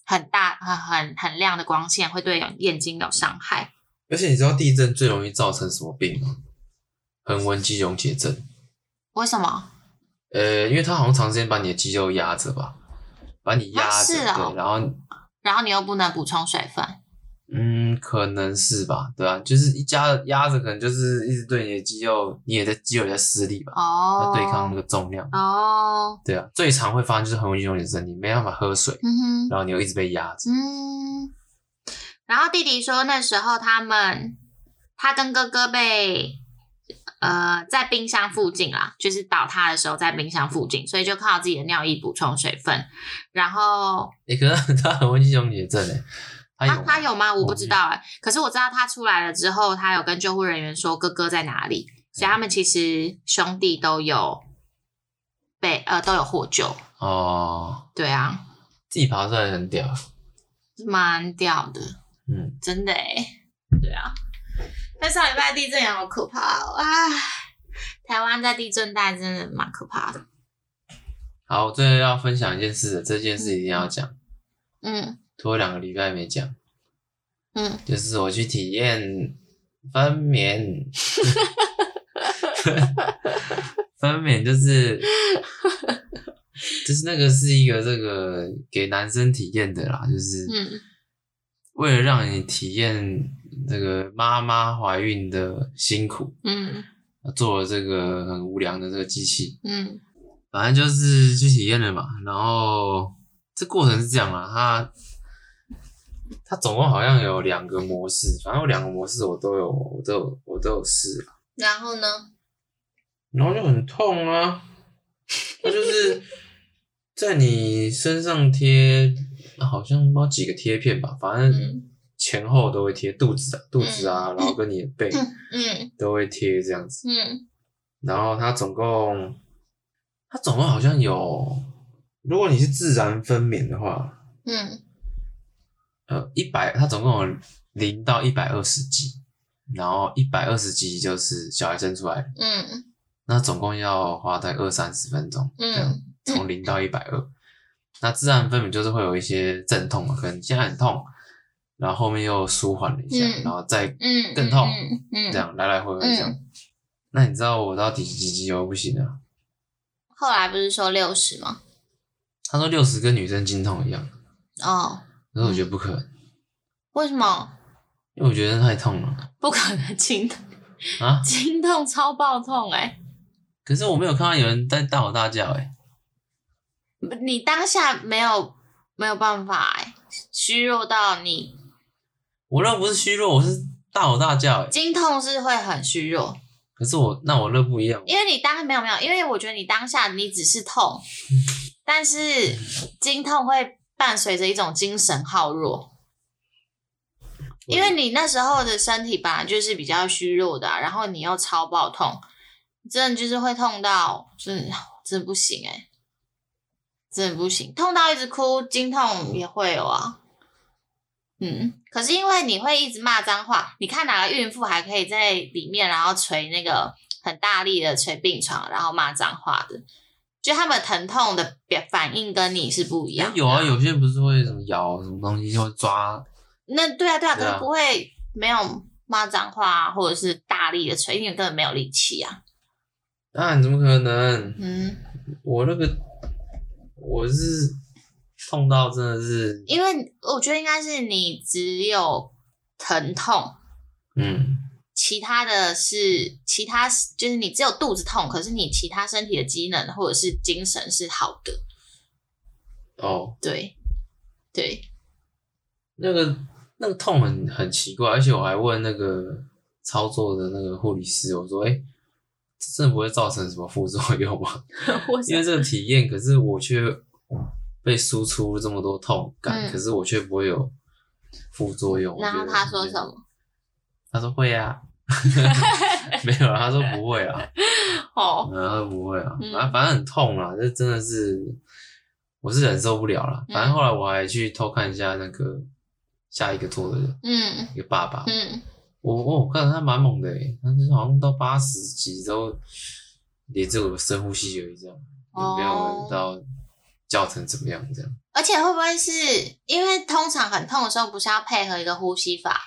很大很很很亮的光线，会对眼睛有伤害。而且你知道地震最容易造成什么病吗？横纹肌溶解症。为什么？呃，因为它好像长时间把你的肌肉压着吧，把你压着，啊哦，对，然后然后你又不能补充水分。嗯，可能是吧，对啊，就是一压压着，可能就是一直对你的肌肉，你也在肌肉在施力吧，哦，要对抗那个重量。哦，对啊，最常会发生就是横纹肌溶解症，你没办法喝水，嗯哼，然后你又一直被压着，嗯。然后弟弟说，那时候他们，他跟哥哥被，呃，在冰箱附近啦，就是倒塌的时候在冰箱附近，所以就靠自己的尿液补充水分。然后，你可能他很会肌溶解症诶，他有他有吗？我不知道诶，可是我知道他出来了之后，他有跟救护人员说哥哥在哪里，所以他们其实兄弟都有被呃都有获救哦。对啊，自己爬出来很屌，蛮屌的。嗯，真的哎，对啊，但上礼拜地震也好可怕哦，唉，台湾在地震带真的蛮可怕的。好，我最后要分享一件事，这件事一定要讲。嗯，拖两个礼拜没讲。嗯，就是我去体验分娩，分娩就是，就是那个是一个这个给男生体验的啦，就是。嗯。为了让你体验这个妈妈怀孕的辛苦，嗯，做了这个很无良的这个机器，嗯，反正就是去体验了嘛。然后这过程是这样啊，它它总共好像有两个模式，反正有两个模式我都有，我都有，我都有试。然后呢？然后就很痛啊，它就是在你身上贴。好像不知道几个贴片吧，反正前后都会贴，肚子啊、肚子啊，然后跟你的背，嗯，都会贴这样子，嗯，然后它总共，它总共好像有，如果你是自然分娩的话，嗯，呃，一百，它总共有零到一百二十集，然后一百二十集就是小孩生出来，嗯，那总共要花在二三十分钟，嗯，从零到一百二。那自然分娩就是会有一些阵痛嘛，可能现在很痛，然后后面又舒缓了一下，嗯、然后再更痛，嗯这样来来回回这样。嗯、那你知道我到底几集有不行啊？后来不是说六十吗？他说六十跟女生经痛一样。哦。可是我觉得不可能。为什么？因为我觉得太痛了。不可能经痛啊！经痛超爆痛哎、欸！可是我没有看到有人在大吼大叫哎、欸。你当下没有没有办法哎，虚弱到你。我那不是虚弱，我是大吼大叫哎。经痛是会很虚弱，可是我那我那不一样，因为你当没有没有，因为我觉得你当下你只是痛，但是经痛会伴随着一种精神耗弱，因为你那时候的身体本来就是比较虚弱的、啊，然后你又超爆痛，真的就是会痛到，真的真的不行哎、欸、真的不行，痛到一直哭，经痛也会有啊。嗯，可是因为你会一直骂脏话，你看哪个孕妇还可以在里面，然后捶那个很大力的捶病床，然后骂脏话的，就他们疼痛的表反应跟你是不一样、欸。有啊，有些人不是会什么咬什么东西，就会抓。那对啊，对啊，可是不会没有骂脏话或者是大力的捶，因为根本没有力气啊。啊，怎么可能？嗯，我那个我是。痛到真的是，因为我觉得应该是你只有疼痛，嗯，其他的是其他就是你只有肚子痛，可是你其他身体的机能或者是精神是好的。哦，对，对，那个那个痛很很奇怪，而且我还问那个操作的那个护理师，我说：“哎、欸，这真的不会造成什么副作用吗？”因为这个体验，可是我却。被输出这么多痛感，嗯、可是我却不会有副作用。然后他说什么？他说会啊，没有啊，他说不会啊。哦，然后不会啊，反正反正很痛啊，这真的是我是忍受不了了。反正后来我还去偷看一下那个下一个做的人，嗯，一个爸爸，嗯，我我我看他蛮猛的诶，他是好像到八十几都连这个深呼吸而已，这样也没有到。叫成怎么样？这样，而且会不会是因为通常很痛的时候，不是要配合一个呼吸法？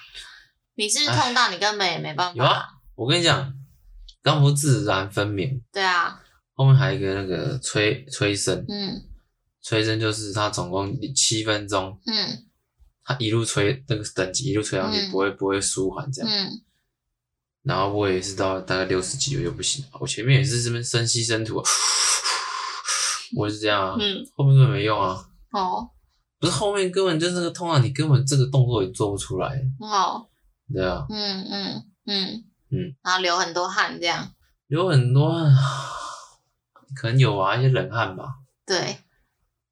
你是不是痛到你根本也没办法？有啊，我跟你讲，刚不是自然分娩？对啊，后面还有一个那个催催生，嗯，催生就是它总共七分钟，嗯，它一路催那个等级一路催上去，不会不会舒缓这样，嗯，然后我也是到大概六十几我就不行了，我前面也是这边深吸深吐啊。我是这样啊，嗯，后面根本没用啊。哦，不是后面根本就是那个痛啊，你根本这个动作也做不出来。哦，对啊，嗯嗯嗯嗯，然后流很多汗这样。流很多汗，可能有啊，一些冷汗吧。对，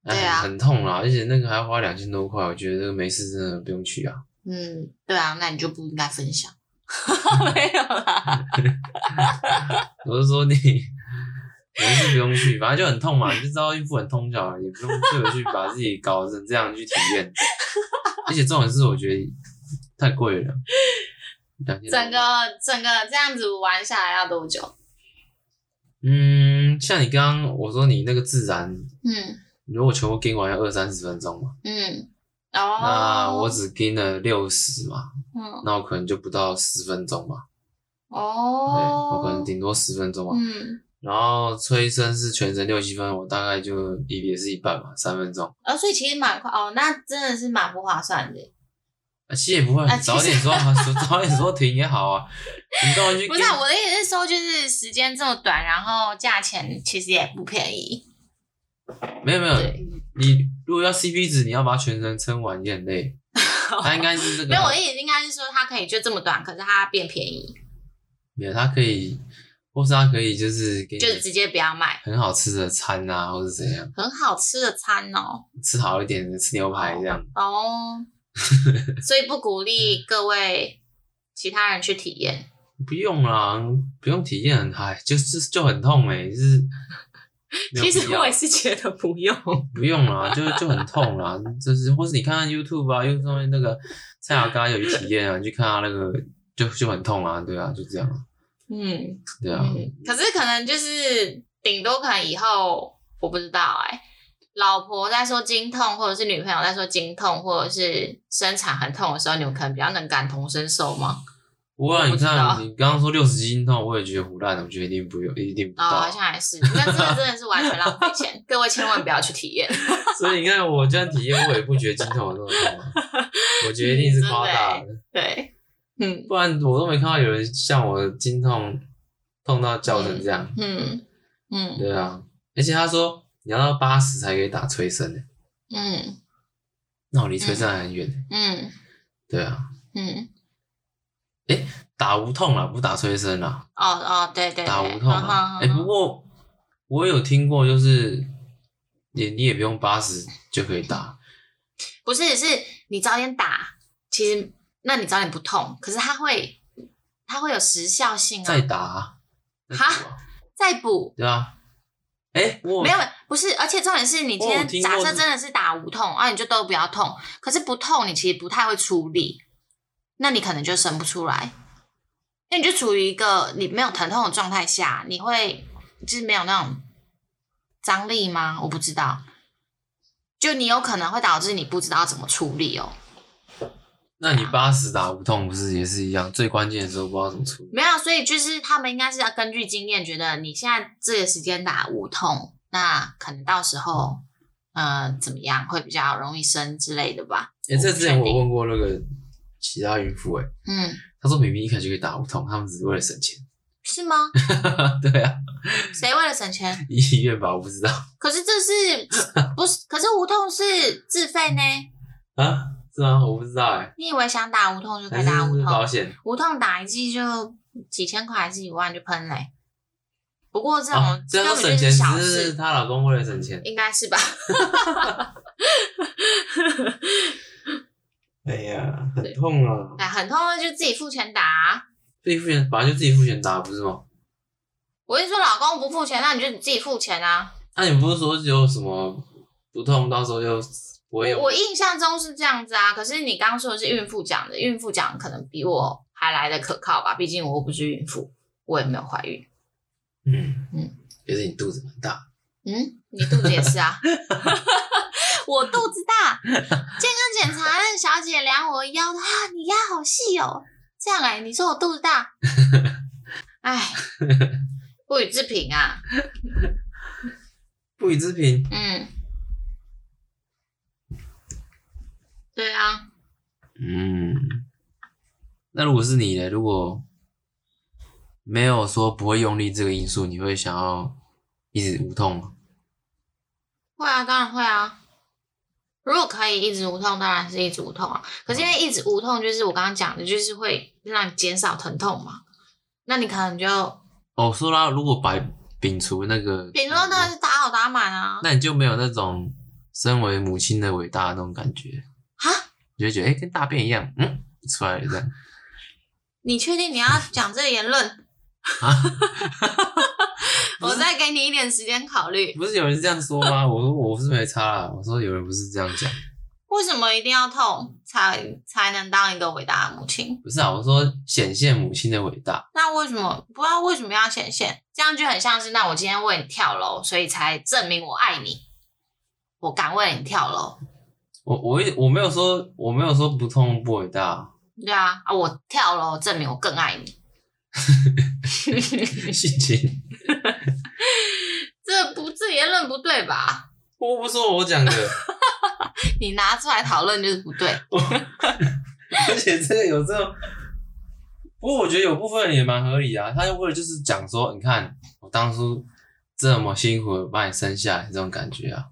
对啊，很痛啊，而且那个还要花两千多块，我觉得这个没事真的不用去啊。嗯，对啊，那你就不应该分享。没有啦，我是说你。没事，不用去，反正就很痛嘛，你就知道孕妇很痛就好了，也不用特别去把自己搞成这样去体验。而且重点是，我觉得太贵了。整个整个这样子玩下来要多久？嗯，像你刚刚我说你那个自然，嗯，如果全部跟完要二三十分钟嘛，嗯，哦，那我只跟了六十嘛，嗯，那我可能就不到十分钟嘛，哦，我可能顶多十分钟嘛，嗯。然后催生是全程六七分，我大概就也也是一半嘛，三分钟。哦，所以其实蛮快哦，那真的是蛮不划算的。啊，其实也不会，啊、早点说，早点说停也好啊。你跟我去。不是、啊，我的意思是说，就是时间这么短，然后价钱其实也不便宜。没有没有，你如果要 CP 值，你要把它全程撑完也很累。他应该是这个。没有，我的意思应该是说，它可以就这么短，可是它变便宜。没有，它可以。或是它可以就是给，就是直接不要卖很好吃的餐啊，或是怎样？很好吃的餐哦，吃好一点的，吃牛排这样。哦，所以不鼓励各位其他人去体验。不用啦，不用体验哎，就是就很痛哎，就是。其实我也是觉得不用，不用啦，就就很痛啦，就是或是你看看 YouTube 啊，YouTube 上面那个蔡雅嘎有去体验啊，你去看他那个就就很痛啊，对啊，就这样。嗯，对啊、嗯，可是可能就是顶多可能以后我不知道哎、欸，老婆在说经痛，或者是女朋友在说经痛，或者是生产很痛的时候，你们可能比较能感同身受吗？不过你看，你刚刚说六十斤痛，我也觉得胡乱，我觉得一定不用，一定不到。哦，好像还是，那这个真的是完全浪费钱，各位千万不要去体验。所以你看，我这样体验，我也不觉得经痛有那么痛，我觉得一定是夸大的。嗯、对。嗯，不然我都没看到有人像我经痛痛到叫成这样。嗯嗯，对啊，而且他说你要到八十才可以打催生的。嗯，那我离催生还很远。嗯，对啊。嗯，哎，打无痛啦，不打催生啦。哦哦，对对，对，打无痛啊。哎，不过我有听过，就是你你也不用八十就可以打。不是，是你早点打，其实那你早点不痛，可是它会它会有时效性啊。再打。哈，再补。对啊。哎，我没有，不是，而且重点是你今天假设真的是打无痛啊，你就都不要痛。可是不痛，你其实不太会出力，那你可能就生不出来。那你就处于一个你没有疼痛的状态下，你会就是没有那种张力吗？我不知道，就你有可能会导致你不知道怎么处理哦。那你八十打无痛不是也是一样？最关键的时候不知道怎么处理。没有，所以就是他们应该是要根据经验，觉得你现在这个时间打无痛，那可能到时候呃怎么样会比较容易生之类的吧？哎、欸，这之前我问过那个其他孕妇，哎，嗯，他说明明一开始就可以打无痛，他们只是为了省钱，是吗？对啊，谁为了省钱？医院吧，我不知道。可是这是不是？可是无痛是自费呢？啊？是吗？我不知道哎、欸。你以为想打无痛就可以打无痛？保险无痛打一剂就几千块还是几万就喷嘞？不过这种根本就是小事。是她老公为了省钱，应该是吧？哎呀，很痛啊！哎，很痛啊，就自己付钱打。自己付钱，本来就自己付钱打，不是吗？我是说，老公不付钱，那你就你自己付钱啊。那、啊、你不是说有什么不痛，到时候就？我，我印象中是这样子啊，可是你刚刚说的是孕妇讲的，孕妇讲可能比我还来得可靠吧？毕竟我又不是孕妇，我也没有怀孕。嗯嗯，可是你肚子蛮大。嗯，你肚子也是啊。我肚子大，健康检查那小姐量我腰，啊，你腰好细哦。这样哎、欸，你说我肚子大？哎，不予置评啊。不予置评。嗯。对啊，嗯，那如果是你呢？如果没有说不会用力这个因素，你会想要一直无痛吗？会啊，当然会啊。如果可以一直无痛，当然是一直无痛啊。可是因为一直无痛，就是我刚刚讲的，就是会让你减少疼痛嘛。那你可能就哦，说啦，如果把摒除那个，摒除当然是打好打满啊。那你就没有那种身为母亲的伟大的那种感觉。哈，你就觉得哎、欸，跟大便一样，嗯，出来了这样。你确定你要讲这个言论？啊？我再给你一点时间考虑。不是有人这样说吗？我说我是没差啦。我说有人不是这样讲。为什么一定要痛才才能当一个伟大的母亲？不是啊，我说显现母亲的伟大。那为什么不知道为什么要显现？这样就很像是，那我今天为你跳楼，所以才证明我爱你，我敢为你跳楼。我我我没有说我没有说不痛不伟大。对啊啊！我跳楼证明我更爱你。心情。这不这言论不对吧？我不说我讲的。你拿出来讨论就是不对。而且这个有这种，不过我觉得有部分也蛮合理啊。他就为了就是讲说，你看我当初这么辛苦的把你生下来，这种感觉啊，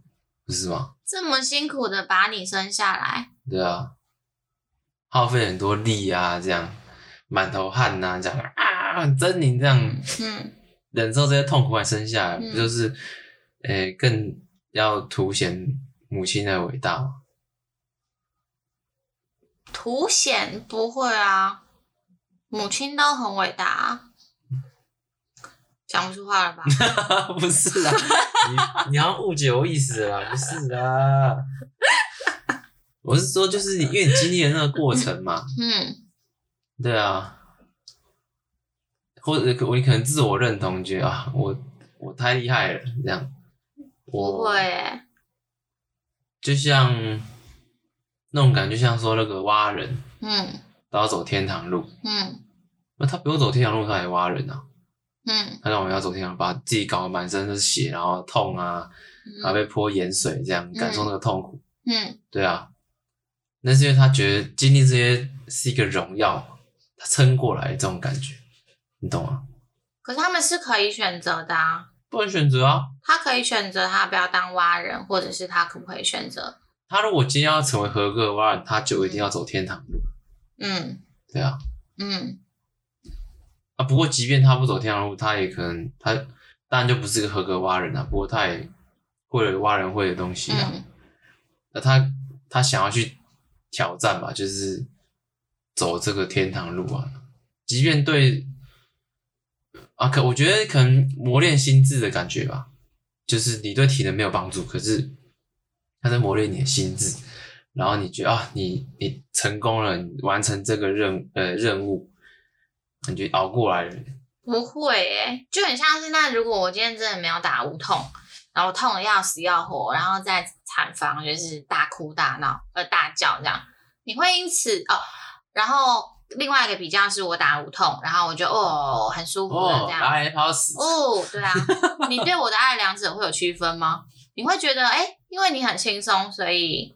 不是吗？这么辛苦的把你生下来，对啊，耗费很多力啊，这样满头汗呐、啊，这样啊，狰狞这样，嗯，忍受这些痛苦还生下来，嗯、不就是，诶、欸，更要凸显母亲的伟大吗？凸显？不会啊，母亲都很伟大啊。讲不出话了吧？不是啊，你你好像误解我意思了，不是啊。我是说，就是因为你经历了那个过程嘛。嗯。对啊。或者我你可能自我认同，觉得啊，我我太厉害了，这样。不会。就像那种感觉，像说那个挖人，嗯，都要走天堂路，嗯，那他不用走天堂路，他也挖人啊。嗯，他让我们要走天堂，把自己搞得满身都是血，然后痛啊，然后被泼盐水，这样感受那个痛苦。嗯，对啊，那是因为他觉得经历这些是一个荣耀，他撑过来这种感觉，你懂吗？可是他们是可以选择的啊，不能选择啊。他可以选择他不要当蛙人，或者是他可不可以选择？他如果今天要成为合格的蛙人，他就一定要走天堂路。嗯，对啊，嗯。啊。不过，即便他不走天堂路，他也可能他当然就不是个合格蛙人啊。不过，他也会了蛙人会的东西啊。嗯、那他他想要去挑战吧，就是走这个天堂路啊。即便对啊，可我觉得可能磨练心智的感觉吧，就是你对体能没有帮助，可是他在磨练你的心智。然后你觉得啊，你你成功了，你完成这个任呃任务，你就熬过来了。不会诶，就很像是那如果我今天真的没有打无痛，然后痛的要死要活，然后在产房就是大哭大闹呃大叫这样，你会因此哦，然后另外一个比较是我打无痛，然后我就哦很舒服的这样，哦，对啊，你对我的爱两者会有区分吗？你会觉得诶，因为你很轻松，所以。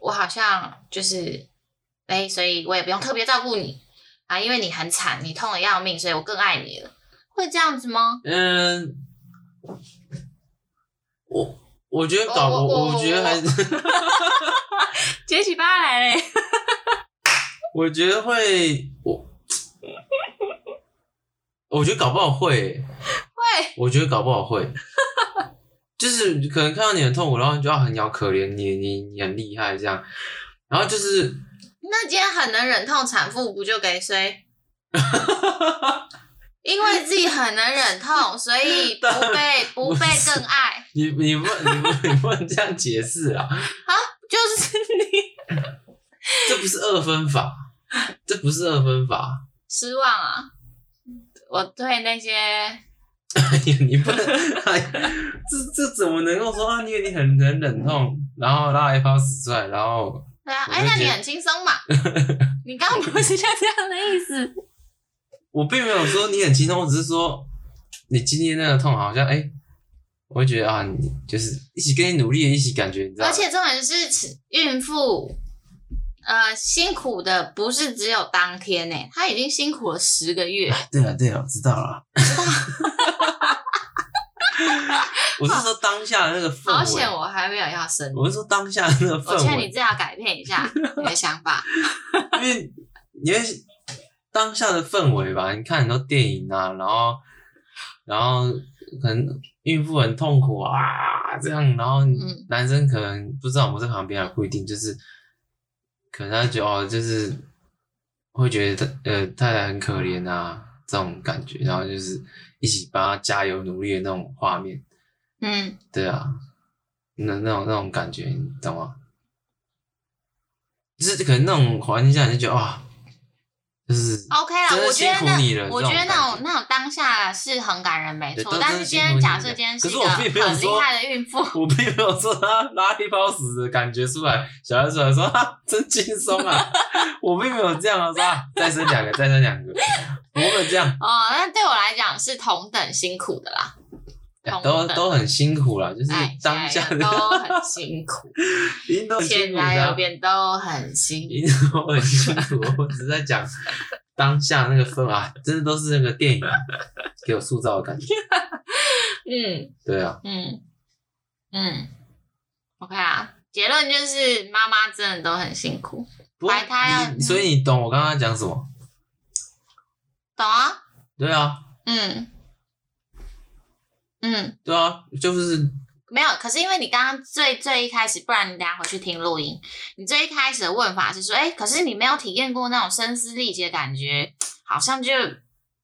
我好像就是，哎，所以我也不用特别照顾你啊，因为你很惨，你痛得要命，所以我更爱你了。会这样子吗？嗯，我我觉得搞不，我，我觉得还是 结起巴来嘞。我觉得会，我我觉得搞不好会，会，我觉得搞不好会。就是可能看到你很痛苦，然后你就要很要可怜你，你你很厉害这样，然后就是那今天很能忍痛产妇不就给谁？因为自己很能忍痛，所以 不被不，不被更爱。你你不你不你不能这样解释啊！啊，就是你，这不是二分法，这不是二分法。失望啊！我对那些。哎呀，你不能，哎，这这怎么能够说啊？因为你很能忍痛，然后拉一泡屎出来，然后对啊，哎，那你很轻松嘛？你刚刚不是像这样的意思？我并没有说你很轻松，我只是说你今天那个痛好像哎，我会觉得啊，你就是一起跟你努力，一起感觉，你知道？而且重点是孕妇，呃，辛苦的不是只有当天呢，她已经辛苦了十个月。对了对了，我知道了。知道。我是说当下的那个氛围，好险我还没有要生。我是说当下的那个氛围，我劝你这样改变一下 你的想法，因为因为当下的氛围吧，你看很多电影啊，然后然后可能孕妇很痛苦啊，这样，然后男生可能不知道我们在旁边还不一定，就是可能他觉得哦，就是会觉得呃太太很可怜啊这种感觉，然后就是一起帮他加油努力的那种画面。嗯，对啊，那那种那种感觉，你懂吗？就是可能那种环境下，你就觉得哇，就是 OK 啦。我觉得那我觉得那种那种当下是很感人，没错。但是今天假设今天是一个很厉害的孕妇，我并没有说她拉一泡屎的感觉出来，小孩出来说哈真轻松啊，我并没有这样啊，说再生两个，再生两个，我没有这样。哦，那对我来讲是同等辛苦的啦。都都很辛苦啦，就是当下的都很辛苦，现在右边都很辛苦，都很辛苦。我只是在讲当下那个氛围，真的都是那个电影给我塑造的感觉。嗯，对啊，嗯嗯，OK 啊，结论就是妈妈真的都很辛苦，怀胎啊。所以你懂我刚刚讲什么？懂啊。对啊。嗯。嗯，对啊，就是没有。可是因为你刚刚最最一开始，不然你等下回去听录音。你最一开始的问法是说，哎，可是你没有体验过那种声嘶力竭的感觉，好像就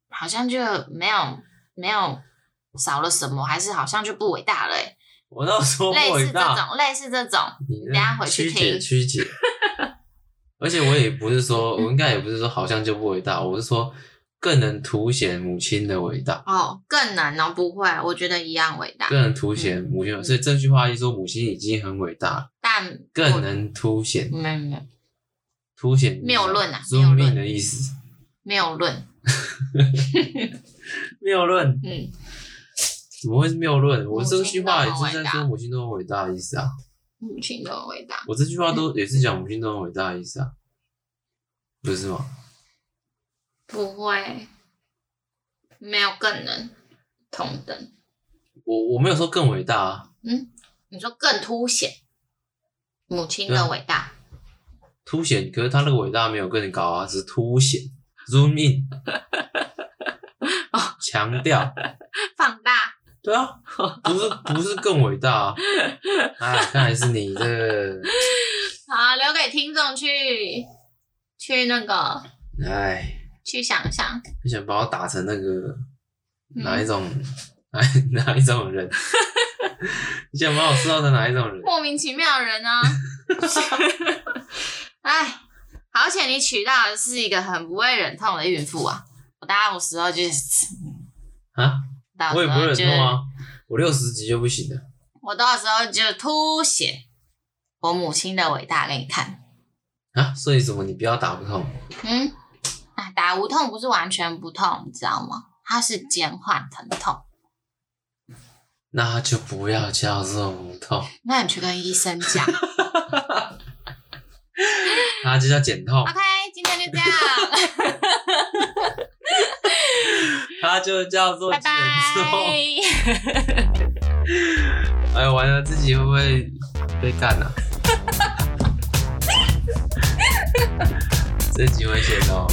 好像就没有没有少了什么，还是好像就不伟大了？欸，我那时候类似这种，类似这种，你等下回去听。曲解，曲解。而且我也不是说，我应该也不是说好像就不伟大，我是说。更能凸显母亲的伟大哦，更能哦，不会，我觉得一样伟大。更能凸显母亲，所以这句话一说，母亲已经很伟大，但更能凸显，没有没有，凸显谬论啊，生命的意思，谬论，谬论，嗯，怎么会是谬论？我这句话也是在说母亲都很伟大的意思啊，母亲都很伟大，我这句话都也是讲母亲都很伟大的意思啊，不是吗？不会，没有更能同等。我我没有说更伟大啊。嗯，你说更凸显母亲的伟大。凸显，可是他那个伟大没有更高啊，只是凸显。Zoom in。强调，放大。对啊，不是不是更伟大啊！哎，看来是你这个。好，留给听众去去那个，哎，去想想。你想把我打成那个哪一种？哪、嗯、哪一种人？你想把我塑造成哪一种人？莫名其妙的人啊！哎，好险你娶到的是一个很不会忍痛的孕妇啊！我大概五十后就是啊。我也不会忍痛啊，我六十级就不行了。我到时候就凸显我母亲的伟大给你看啊！所以什么？你不要打不痛？嗯，啊，打无痛不是完全不痛，你知道吗？它是减缓疼痛。那就不要叫做无痛。那你去跟医生讲。它 就叫减痛。OK，今天就这样。它就叫做减痛。哎，完了，自己会不会被干呢？这集危险哦。